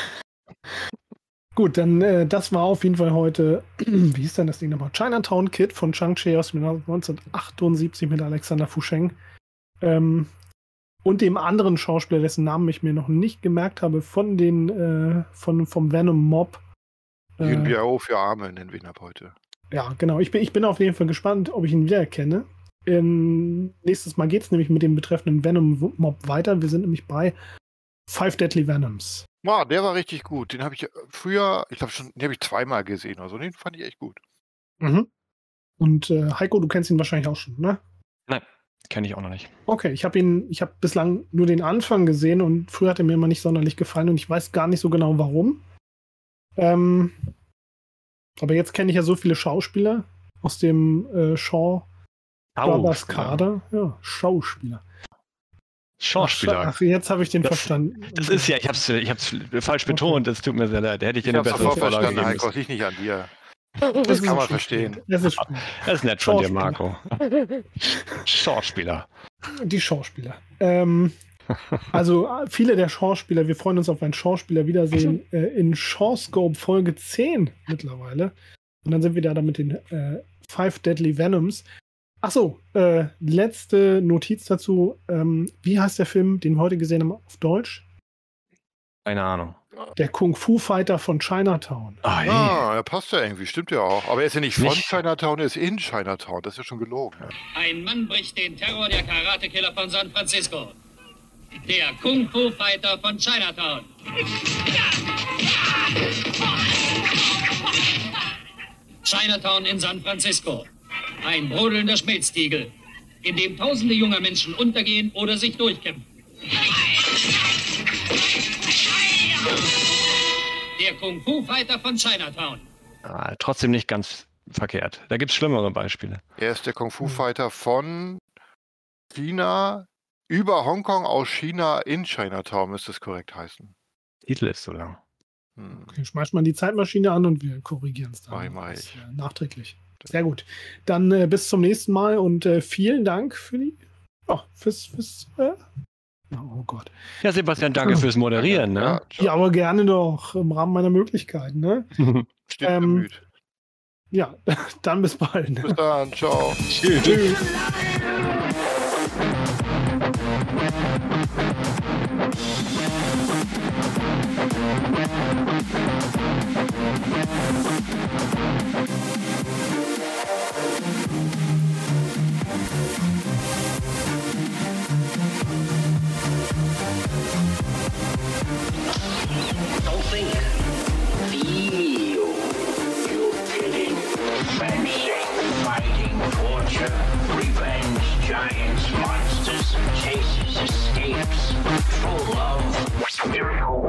Gut, dann äh, das war auf jeden Fall heute, <clears throat> wie hieß denn das Ding nochmal? Chinatown Kid von Chang-Chi aus dem Jahr 1978 mit Alexander Fusheng. Ähm, und dem anderen Schauspieler, dessen Namen ich mir noch nicht gemerkt habe, von den, äh, von, vom Venom Mob. Yun Äh, Biao für Arme nennen wir ihn ab heute. ja, genau. Ich bin, ich bin auf jeden Fall gespannt, ob ich ihn wiedererkenne. Ähm, nächstes Mal geht es nämlich mit dem betreffenden Venom Mob weiter. Wir sind nämlich bei Five Deadly Venoms. Wow, der war richtig gut. Den habe ich äh, früher, ich glaube schon, den habe ich zweimal gesehen oder so. Den fand ich echt gut. Mhm. Und äh, Heiko, du kennst ihn wahrscheinlich auch schon, ne? Kenne ich auch noch nicht. Okay, ich habe ihn, ich habe bislang nur den Anfang gesehen und früher hat er mir immer nicht sonderlich gefallen und ich weiß gar nicht so genau warum. Ähm, aber jetzt kenne ich ja so viele Schauspieler aus dem äh, Shaw Brothers Kader. Ja, Schauspieler. Schauspieler. Ach, jetzt habe ich den Das- verstanden. Das ist ja, ich hab's, ich hab's falsch betont, es tut mir sehr leid. Da hätte ich dir Ich eine habe bessere Vorlage verstanden, geben Heiko. müssen. Das liegt nicht an dir. Das Das kann man verstehen. Das ist schön. Das ist nett von dir. Marco. Schauspieler. Die Schauspieler. Ähm, also viele der Schauspieler, wir freuen uns auf ein Schauspieler-Wiedersehen äh, in Shawscope Folge 10 mittlerweile. Und dann sind wir da mit den äh, Five Deadly Venoms. Achso, äh, letzte Notiz dazu. Ähm, wie heißt der Film, den wir heute gesehen haben auf Deutsch? Keine Ahnung. Der Kung Fu Fighter von Chinatown. Ah. Ah, er passt ja irgendwie, stimmt ja auch. Aber er ist ja nicht von Nicht- Chinatown, er ist in Chinatown. Das ist ja schon gelogen. Ein Mann bricht den Terror der Karatekiller von San Francisco. Der Kung Fu Fighter von Chinatown. Chinatown in San Francisco. Ein brodelnder Schmelztiegel, in dem tausende junger Menschen untergehen oder sich durchkämpfen. Der Kung Fu Fighter von Chinatown. Ah, trotzdem nicht ganz verkehrt. Da gibt es schlimmere Beispiele. Er ist der Kung Hm. Fu Fighter von China über Hongkong aus China in Chinatown, müsste es korrekt heißen. Titel ist so lang. Hm. Okay, schmeißt mal die Zeitmaschine an und wir korrigieren es dann. Mach ich, mach Das, ich. äh, nachträglich. Sehr gut. Dann äh, bis zum nächsten Mal und äh, vielen Dank für die. Oh, fürs. fürs äh, oh Gott. Ja, Sebastian, danke fürs Moderieren. Ja, Ne? Ja, aber gerne doch im Rahmen meiner Möglichkeiten. Ne? <laughs> steht ähm, bemüht. Ja, <laughs> dann bis bald. Bis dann, ciao. Tschüss. Think. Feel. You're killing, vanishing, fighting, torture, revenge, giants, monsters, chases, escapes, full miracle.